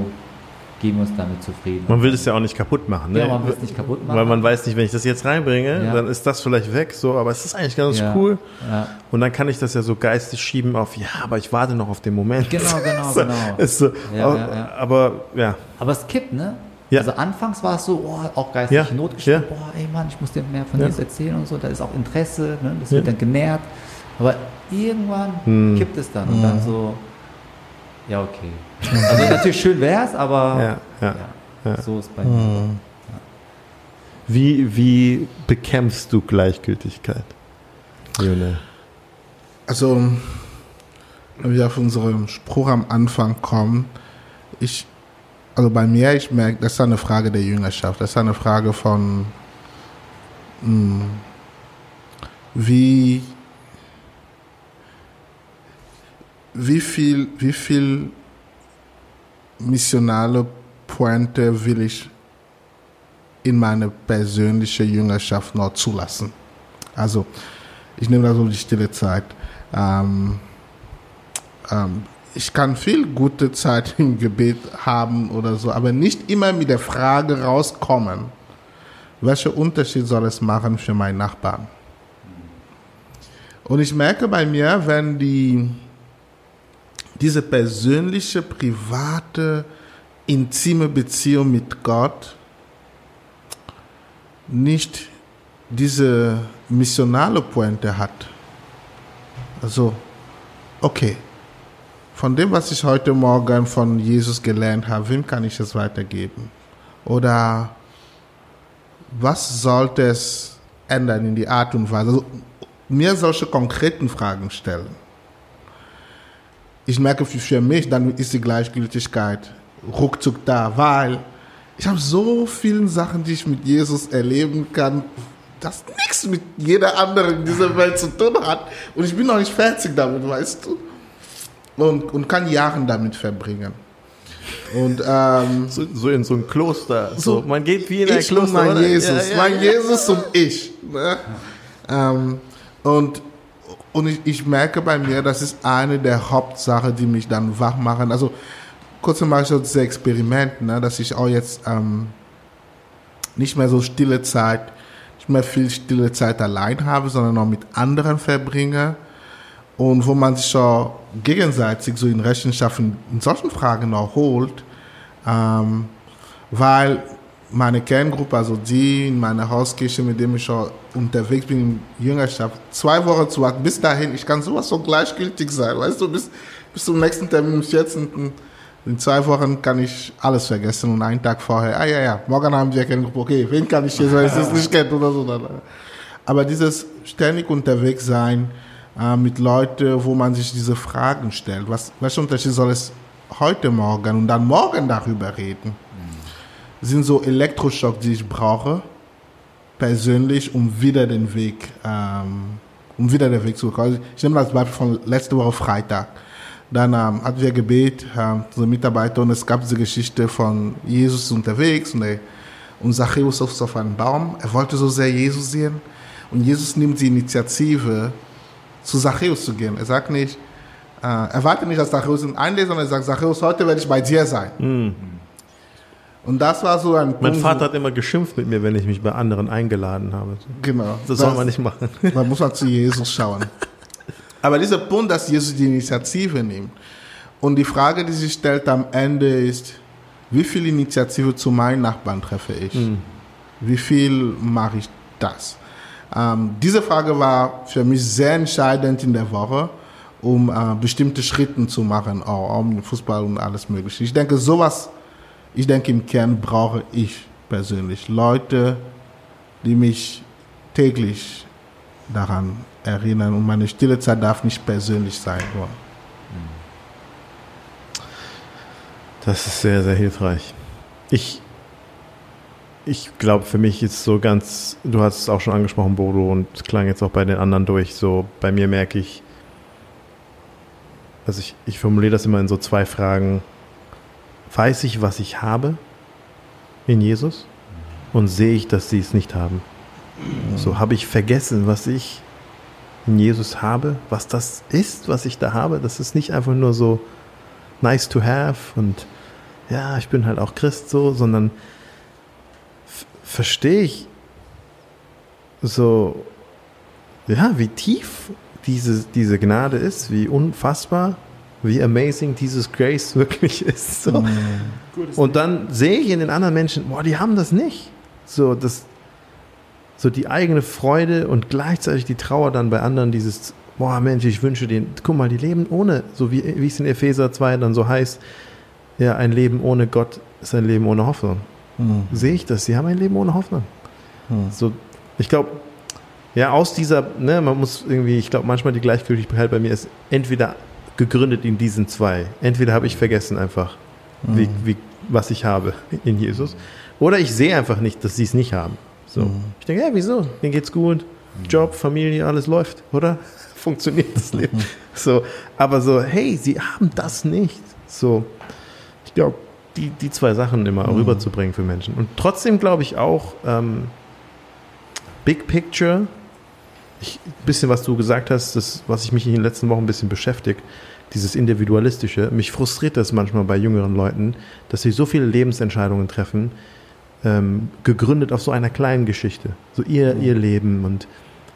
geben wir uns damit zufrieden. Man will es ja auch nicht kaputt machen, ne? Ja, man will es nicht kaputt machen. Weil man weiß nicht, wenn ich das jetzt reinbringe, Ja. dann ist das vielleicht weg, so, aber es ist eigentlich ganz Ja. cool. Ja. Und dann kann ich das ja so geistig schieben auf, ja, aber ich warte noch auf den Moment. Genau, genau, so, genau. So, aber, aber ja, Aber es kippt, ne? Ja. Also anfangs war es so, oh, auch geistig Ja, notgestellt, ja. boah, ey Mann, ich muss dir mehr von Ja. Jesus erzählen und so, da ist auch Interesse, ne? das wird dann genährt. Aber irgendwann Hm. kippt es dann und dann so, ja, okay. Also natürlich schön wär's, aber ja, ja. ja. so ist bei mir. Mhm. Wie, wie bekämpfst du Gleichgültigkeit? June? Also, wenn wir auf unseren Spruch am Anfang kommen, ich, also bei mir, ich merke, das ist eine Frage der Jüngerschaft, das ist eine Frage von, mh, wie, wie viel, wie viel missionale Pointe will ich in meine persönliche Jüngerschaft noch zulassen? Also, ich nehme da so die stille Zeit. Ähm, ähm, ich kann viel gute Zeit im Gebet haben oder so, aber nicht immer mit der Frage rauskommen, welchen Unterschied soll es machen für meinen Nachbarn? Und ich merke bei mir, wenn die, diese persönliche, private, intime Beziehung mit Gott nicht diese missionale Pointe hat. Also, okay, von dem, was ich heute Morgen von Jesus gelernt habe, wem kann ich es weitergeben? Oder was sollte es ändern in die Art und Weise? Also, mir solche konkreten Fragen stellen. Ich merke für, mich, dann ist die Gleichgültigkeit ruckzuck da, weil ich habe so viele Sachen, die ich mit Jesus erleben kann, das nichts mit jeder anderen in dieser Welt zu tun hat. Und ich bin noch nicht fertig damit, weißt du? Und, und kann Jahre damit verbringen. Und ähm, So, so in so ein Kloster. So, man geht wie in ein Kloster. mein oder? Jesus, Ja, ja, mein ja. Jesus und ich. Ne? Ähm, und und ich, ich merke bei mir, das ist eine der Hauptsachen, die mich dann wach machen. Also kurz mal so dieses Experiment, ne, dass ich auch jetzt ähm, nicht mehr so stille Zeit, nicht mehr viel stille Zeit allein habe, sondern auch mit anderen verbringe. Und wo man sich schon gegenseitig so in Rechenschaft in, in solchen Fragen auch holt. Ähm, weil meine Kerngruppe, also die in meiner Hauskirche, mit dem ich schon unterwegs bin in Jüngerschaft, zwei Wochen zu warten, bis dahin, ich kann sowas so gleichgültig sein, weißt du, bis, bis zum nächsten Termin am 14. In zwei Wochen kann ich alles vergessen und einen Tag vorher, ah ja, ja, morgen haben wir Kerngruppe, okay, wen kann ich hier, weil ich das nicht kennt oder so. Aber dieses ständig unterwegs sein äh, mit Leuten, wo man sich diese Fragen stellt, was, welchen Unterschied soll es heute Morgen und dann morgen darüber reden? Sind so Elektroschock, die ich brauche, persönlich, um wieder den Weg, ähm, um wieder den Weg zu bekommen. Also ich nehme das Beispiel von letzte Woche Freitag. Dann ähm, hatten wir Gebet, ähm, unsere Mitarbeiter, und es gab diese Geschichte von Jesus unterwegs und, der, und Zachäus ist auf einem Baum. Er wollte so sehr Jesus sehen. Und Jesus nimmt die Initiative zu Zachäus zu gehen. Er sagt nicht, äh, er wartet nicht, dass Zachäus ihn einlädt, sondern er sagt, Zachäus, heute werde ich bei dir sein. Und das war so ein Hm. Mein Punkt, Vater hat immer geschimpft mit mir, wenn ich mich bei anderen eingeladen habe. Genau. Das soll man nicht machen. Da muss man zu Jesus schauen. Aber dieser Punkt, dass Jesus die Initiative nimmt. Und die Frage, die sich stellt am Ende ist, wie viel Initiative zu meinen Nachbarn treffe ich? Wie viel mache ich das? Ähm, diese Frage war für mich sehr entscheidend in der Woche, um äh, bestimmte Schritte zu machen, auch um den Fußball und alles Mögliche. Ich denke, sowas, ich denke im Kern brauche ich persönlich Leute, die mich täglich daran erinnern und meine stille Zeit darf nicht persönlich sein. Nur. Das ist sehr, sehr hilfreich. Ich, ich glaube, für mich ist so ganz, du hast es auch schon angesprochen, Bodo, und es klang jetzt auch bei den anderen durch, so bei mir merke ich, also ich, ich formuliere das immer in so zwei Fragen. Weiß ich, was ich habe in Jesus? Und sehe ich, dass sie es nicht haben? So habe ich vergessen, was ich in Jesus habe, was das ist, was ich da habe. Das ist nicht einfach nur so nice to have und ja, ich bin halt auch Christ so, sondern verstehe ich so, ja, wie tief diese, diese Gnade ist, wie unfassbar, wie amazing dieses Grace wirklich ist. So. Und dann sehe ich in den anderen Menschen, boah, die haben das nicht. So, das, so die eigene Freude und gleichzeitig die Trauer dann bei anderen, dieses, boah, Mensch, ich wünsche denen, guck mal, die leben ohne, so wie, wie es in Epheser 2 dann so heißt, ja, ein Leben ohne Gott ist ein Leben ohne Hoffnung. Sehe ich das? Sie haben ein Leben ohne Hoffnung. So, ich glaube, ja, aus dieser, ne, man muss irgendwie, ich glaube, manchmal die Gleichgültigkeit bei mir ist entweder gegründet in diesen zwei. Entweder habe ich vergessen einfach, wie, wie, was ich habe in Jesus. Oder ich sehe einfach nicht, dass sie es nicht haben. So. Ich denke, ja, wieso? Mir geht's gut. Job, Familie, alles läuft, oder? Funktioniert das Leben. So, aber so, hey, sie haben das nicht. So, ich glaube, die, die zwei Sachen immer rüberzubringen für Menschen. Und trotzdem glaube ich auch, ähm, Big Picture, ich, ein bisschen was du gesagt hast, das, was ich mich in den letzten Wochen ein bisschen beschäftigt, dieses Individualistische. Mich frustriert das manchmal bei jüngeren Leuten, dass sie so viele Lebensentscheidungen treffen, ähm, gegründet auf so einer kleinen Geschichte. So ihr, ihr Leben. Und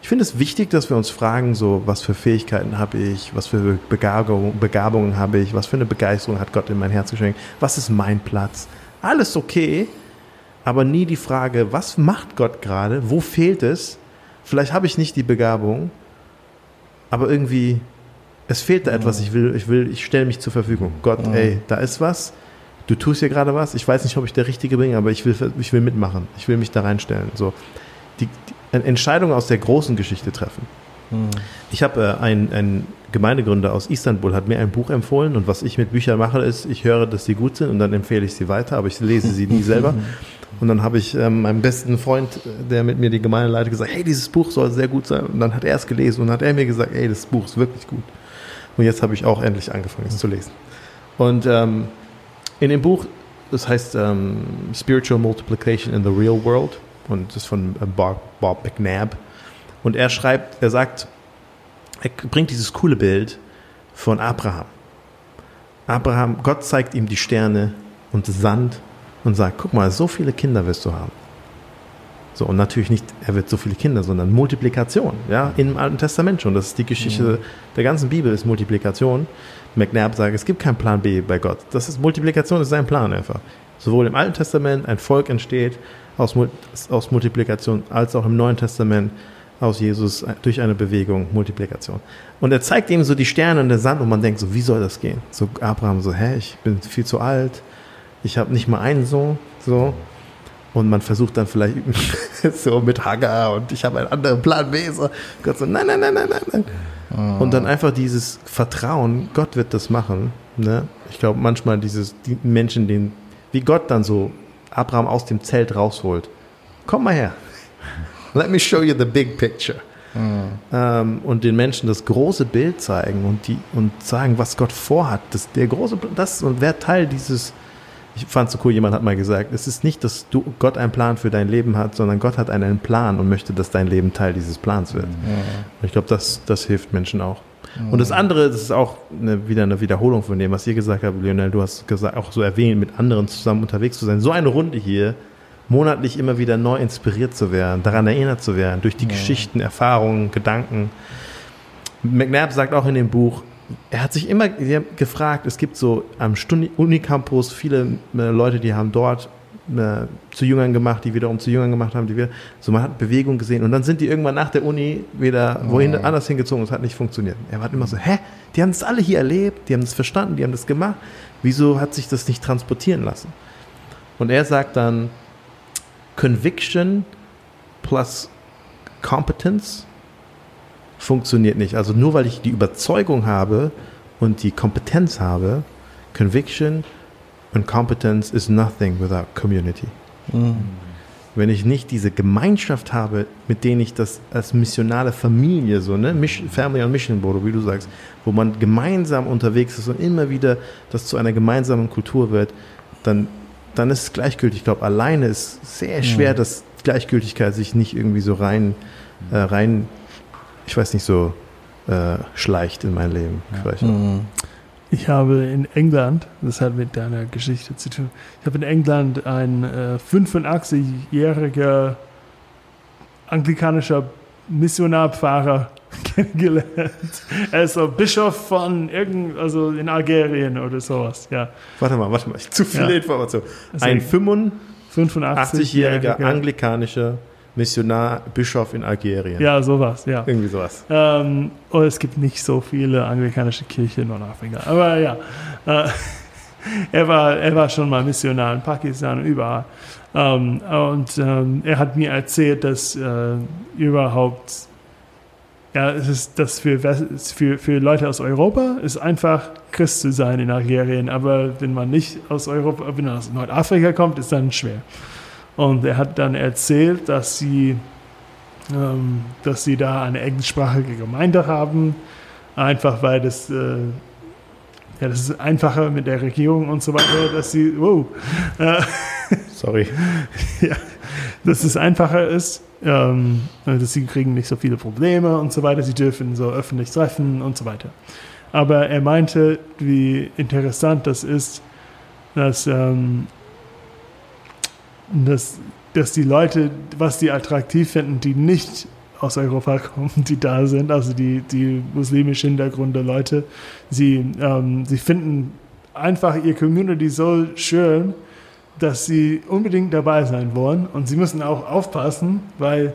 ich finde es wichtig, dass wir uns fragen, so, was für Fähigkeiten habe ich, was für Begabung, Begabungen habe ich, was für eine Begeisterung hat Gott in mein Herz geschenkt, was ist mein Platz. Alles okay, aber nie die Frage, was macht Gott gerade, wo fehlt es? Vielleicht habe ich nicht die Begabung, aber irgendwie, es fehlt da etwas, ich will, ich will, ich stelle mich zur Verfügung. Gott, ey, da ist was, du tust hier gerade was, ich weiß nicht, ob ich der Richtige bin, aber ich will, ich will mitmachen, ich will mich da reinstellen. So, die, die Entscheidung aus der großen Geschichte treffen. Ich habe äh, ein, ein Gemeindegründer aus Istanbul hat mir ein Buch empfohlen und was ich mit Büchern mache ist, ich höre, dass sie gut sind und dann empfehle ich sie weiter, aber ich lese sie nie selber. Und dann habe ich ähm, meinem besten Freund, der mit mir die Gemeinde leitet, gesagt, hey, dieses Buch soll sehr gut sein. Und dann hat er es gelesen und hat er mir gesagt, hey, das Buch ist wirklich gut. Und jetzt habe ich auch endlich angefangen, es zu lesen. Und ähm, in dem Buch, das heißt ähm, Spiritual Multiplication in the Real World und das ist von äh, Bob, Bob McNabb. Und er schreibt, er sagt, er bringt dieses coole Bild von Abraham. Abraham, Gott zeigt ihm die Sterne und Sand und sagt, guck mal, so viele Kinder wirst du haben. So, und natürlich nicht, er wird so viele Kinder, sondern Multiplikation, ja, im Alten Testament schon. Das ist die Geschichte der ganzen Bibel, ist Multiplikation. McNabb sagt, es gibt keinen Plan B bei Gott. Das ist Multiplikation, ist sein Plan einfach. Sowohl im Alten Testament ein Volk entsteht aus, aus Multiplikation, als auch im Neuen Testament aus Jesus durch eine Bewegung, Multiplikation. Und er zeigt ihm so die Sterne und der Sand und man denkt so, wie soll das gehen? So Abraham so, hä, ich bin viel zu alt, ich habe nicht mal einen Sohn, so. Und man versucht dann vielleicht so mit Hagar und ich habe einen anderen Plan B. So. Gott so, nein, nein, nein, nein, nein, nein. Und dann einfach dieses Vertrauen, Gott wird das machen. Ne? Ich glaube manchmal dieses, die Menschen, den, wie Gott dann so Abraham aus dem Zelt rausholt. Komm mal her. Let me show you the big picture. Ähm, und den Menschen das große Bild zeigen und die und sagen, was Gott vorhat. Das, der große, das und wer Teil dieses ich fand es so cool, jemand hat mal gesagt, es ist nicht, dass du Gott einen Plan für dein Leben hat, sondern Gott hat einen Plan und möchte, dass dein Leben Teil dieses Plans wird. Und ich glaube, das, das hilft Menschen auch. Und das andere, das ist auch eine, wieder eine Wiederholung von dem, was ihr gesagt habt, Lionel, du hast gesagt, auch so erwähnt, mit anderen zusammen unterwegs zu sein. So eine Runde hier, monatlich immer wieder neu inspiriert zu werden, daran erinnert zu werden, durch die Geschichten, Erfahrungen, Gedanken. McNabb sagt auch in dem Buch, er hat sich immer gefragt, es gibt so am Unicampus viele äh, Leute, die haben dort äh, zu Jüngern gemacht, die wiederum zu Jüngern gemacht haben, die wieder, so man hat Bewegung gesehen und dann sind die irgendwann nach der Uni wieder wohin anders hingezogen und es hat nicht funktioniert. Er war immer so, hä, die haben das alle hier erlebt, die haben das verstanden, die haben das gemacht, wieso hat sich das nicht transportieren lassen? Und er sagt dann, Conviction plus Competence funktioniert nicht. Also nur weil ich die Überzeugung habe und die Kompetenz habe, Conviction und Competence is nothing without community. Wenn ich nicht diese Gemeinschaft habe, mit denen ich das als missionale Familie, so, ne, Mission, Family on Mission Board, wie du sagst, wo man gemeinsam unterwegs ist und immer wieder das zu einer gemeinsamen Kultur wird, dann, dann ist es gleichgültig. Ich glaube, alleine ist sehr schwer, dass Gleichgültigkeit sich nicht irgendwie so rein, äh, rein ich weiß nicht, so äh, schleicht in mein Leben. Vielleicht. Ich habe in England, das hat mit deiner Geschichte zu tun, ich habe in England einen äh, 85-jähriger anglikanischer Missionarpfarrer kennengelernt. Er ist so Bischof von irgend, also in Algerien oder sowas, ja. Warte mal, warte mal, zu viele Ja. Informationen. Ein 85-jähriger 85-jähriger anglikanischer Missionar, Bischof in Algerien. Ja, sowas, ja. Irgendwie sowas. Ähm, und es gibt nicht so viele anglikanische Kirchen in Nordafrika. Aber ja, äh, er, war, er war schon mal Missionar in Pakistan und überall. Ähm, und ähm, er hat mir erzählt, dass äh, überhaupt, ja, es ist das für, für, für Leute aus Europa ist einfach Christ zu sein in Algerien. Aber wenn man nicht aus Europa, wenn man aus Nordafrika kommt, ist dann schwer. Und er hat dann erzählt, dass sie ähm, dass sie da eine englischsprachige Gemeinde haben, einfach weil das, äh, ja, das ist einfacher mit der Regierung und so weiter, dass sie, wow, äh, Sorry. ja, dass es einfacher ist, ähm, dass sie kriegen nicht so viele Probleme und so weiter, sie dürfen so öffentlich treffen und so weiter. Aber er meinte, wie interessant das ist, dass, ähm, dass, dass die Leute, was die attraktiv finden, die nicht aus Europa kommen, die da sind, also die, die muslimisch Hintergründe Leute, sie, ähm, sie finden einfach ihr Community so schön, dass sie unbedingt dabei sein wollen. Und sie müssen auch aufpassen, weil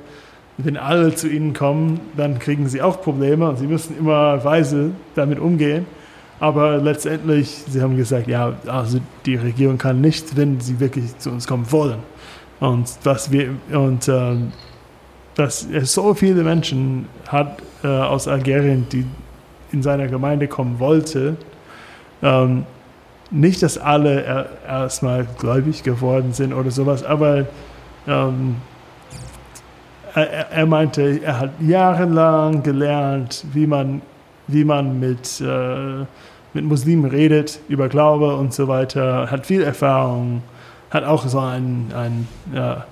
wenn alle zu ihnen kommen, dann kriegen sie auch Probleme und sie müssen immer weise damit umgehen. Aber letztendlich, sie haben gesagt, ja, also die Regierung kann nicht, wenn sie wirklich zu uns kommen wollen. Und was wir und ähm, dass es so viele Menschen hat äh, aus Algerien, die in seiner Gemeinde kommen wollte. Ähm, nicht, dass alle er, erstmal gläubig geworden sind oder sowas, aber ähm, er, er- er meinte, er hat jahrelang gelernt, wie man, wie man mit, äh, mit Muslimen redet, über Glaube und so weiter, hat viel Erfahrung, hat auch so ein, ein, ja,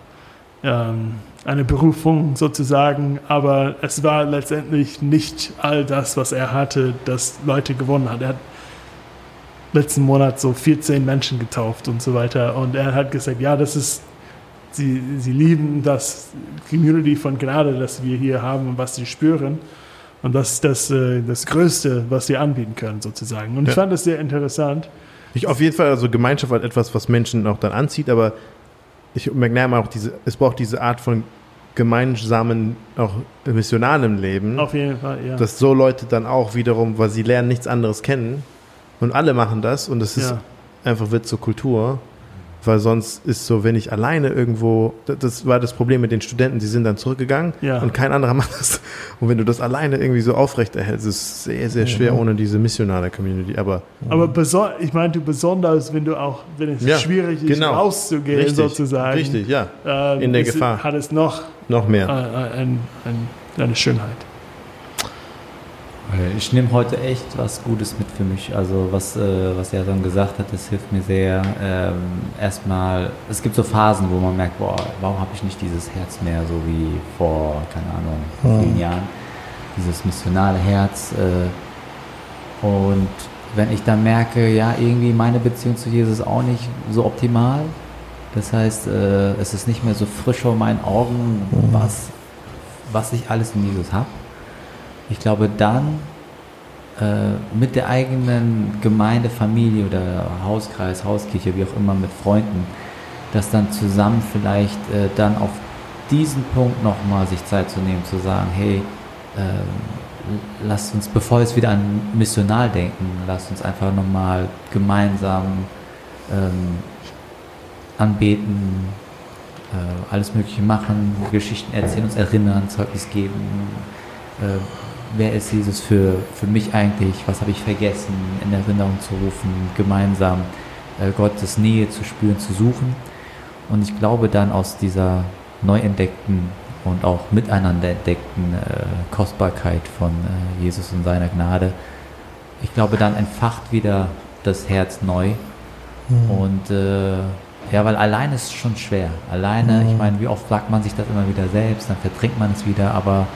ähm, eine Berufung sozusagen, aber es war letztendlich nicht all das, was er hatte, das Leute gewonnen hat. Er hat letzten Monat so 14 Menschen getauft und so weiter und er hat gesagt, ja, das ist, sie, sie lieben das Community von Gnade, das wir hier haben und was sie spüren. Und das ist das, äh, das Größte, was wir anbieten können, sozusagen. Und ich Ja. fand das sehr interessant. Ich, auf jeden Fall, also Gemeinschaft hat etwas, was Menschen auch dann anzieht, aber ich merke auch diese, es braucht diese Art von gemeinsamen, auch missionarem Leben, Auf jeden Fall, ja. dass so Leute dann auch wiederum, weil sie lernen nichts anderes kennen und alle machen das und es ist ja. einfach wird zur Kultur, weil sonst ist so, wenn ich alleine irgendwo, das- war das Problem mit den Studenten, die sind dann zurückgegangen Ja. und kein anderer macht das. Und wenn du das alleine irgendwie so aufrechterhältst, ist es sehr, sehr schwer ohne diese missionale Community. Aber Aber ich meinte besonders, wenn du auch, wenn es Ja, schwierig ist, genau. rauszugehen, richtig, sozusagen. richtig, ja, ähm, In der ist- Gefahr. Hat es noch noch äh, mehr. ein, ein, eine Schönheit. Ich nehme heute echt was Gutes mit für mich. Also was, äh, was er dann gesagt hat, das hilft mir sehr. Ähm, erstmal, es gibt so Phasen, wo man merkt, boah, warum habe ich nicht dieses Herz mehr, so wie vor, keine Ahnung, vielen Jahren. Dieses missionale Herz. Äh, und wenn ich dann merke, ja, irgendwie meine Beziehung zu Jesus ist auch nicht so optimal. Das heißt, äh, es ist nicht mehr so frisch vor meinen Augen, was, was ich alles in Jesus habe ich glaube, dann äh, mit der eigenen Gemeinde, Familie oder Hauskreis, Hauskirche, wie auch immer, mit Freunden, dass dann zusammen vielleicht äh, dann auf diesen Punkt nochmal sich Zeit zu nehmen, zu sagen, hey, äh, lasst uns, bevor wir wieder an Missional denken, lasst uns einfach nochmal gemeinsam ähm, anbeten, äh, alles Mögliche machen, Geschichten erzählen, uns erinnern, Zeugnis geben, äh, wer ist Jesus für, für mich eigentlich, was habe ich vergessen, in Erinnerung zu rufen, gemeinsam äh, Gottes Nähe zu spüren, zu suchen. Und ich glaube dann aus dieser neu entdeckten und auch miteinander entdeckten äh, Kostbarkeit von äh, Jesus und seiner Gnade, ich glaube dann entfacht wieder das Herz neu. Mhm. Und äh, ja, weil alleine ist schon schwer. Alleine, mhm. ich meine, wie oft sagt man sich das immer wieder selbst, dann verdrängt man es wieder, aber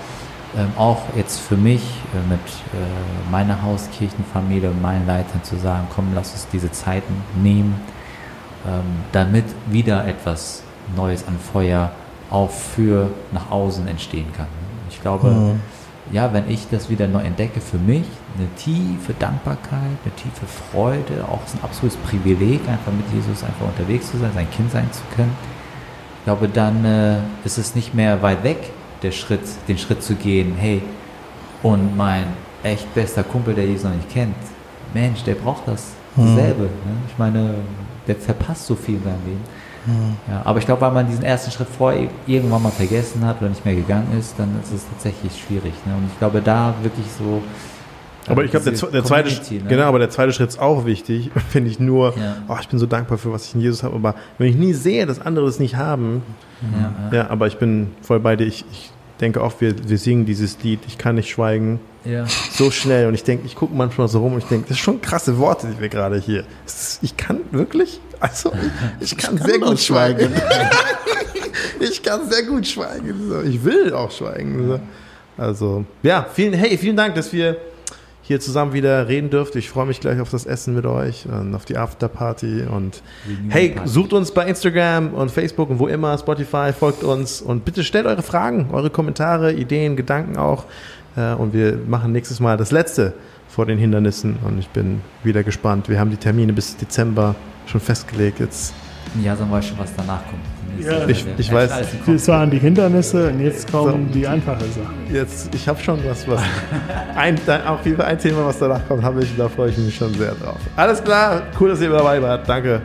ähm, auch jetzt für mich äh, mit äh, meiner Hauskirchenfamilie und meinen Leitern zu sagen, komm, lass uns diese Zeiten nehmen, ähm, damit wieder etwas Neues an Feuer auch für nach außen entstehen kann. Ich glaube, mhm. ja, wenn ich das wieder neu entdecke für mich, eine tiefe Dankbarkeit, eine tiefe Freude, auch ein absolutes Privileg, einfach mit Jesus einfach unterwegs zu sein, sein Kind sein zu können. Ich glaube, dann äh, ist es nicht mehr weit weg, der Schritt, den Schritt zu gehen, hey, und mein echt bester Kumpel, der Jesus noch nicht kennt, Mensch, der braucht das mhm. dasselbe. Ne? Ich meine, der verpasst so viel in seinem Leben. Mhm. Ja, aber ich glaube, weil man diesen ersten Schritt vorher irgendwann mal vergessen hat oder nicht mehr gegangen ist, dann ist es tatsächlich schwierig. Ne? Und ich glaube, da wirklich so aber ich glaube, der, der, zweite, ne? genau, aber der zweite Schritt ist auch wichtig, finde ich nur, ja. oh, ich bin so dankbar für, was ich in Jesus habe, aber wenn ich nie sehe, dass andere das nicht haben, ja, ja. ja aber ich bin voll bei dir, ich, ich denke auch, wir, wir singen dieses Lied, ich kann nicht schweigen, ja. so schnell und ich denke, ich gucke manchmal so rum und ich denke, das sind schon krasse Worte, die wir gerade hier, ich kann wirklich, also ich, ich kann, ich kann sehr gut schweigen. ich kann sehr gut schweigen, ich will auch schweigen. Also, ja, vielen, hey, vielen Dank, dass wir hier zusammen wieder reden dürfte. Ich freue mich gleich auf das Essen mit euch und auf die Afterparty. Und hey, sucht uns bei Instagram und Facebook und wo immer, Spotify, folgt uns und bitte stellt eure Fragen, eure Kommentare, Ideen, Gedanken auch. Äh, und wir machen nächstes Mal das letzte vor den Hindernissen und ich bin wieder gespannt. Wir haben die Termine bis Dezember schon festgelegt. Jetzt ja, dann weißt du, was danach kommt. Ja, ich, ich weiß. Das waren die Hindernisse und jetzt kommen so. die einfache Sachen. Jetzt, ich habe schon was, was ein, auch ein Thema, was danach kommt, habe ich, da freue ich mich schon sehr drauf. Alles klar, cool, dass ihr dabei wart. Danke.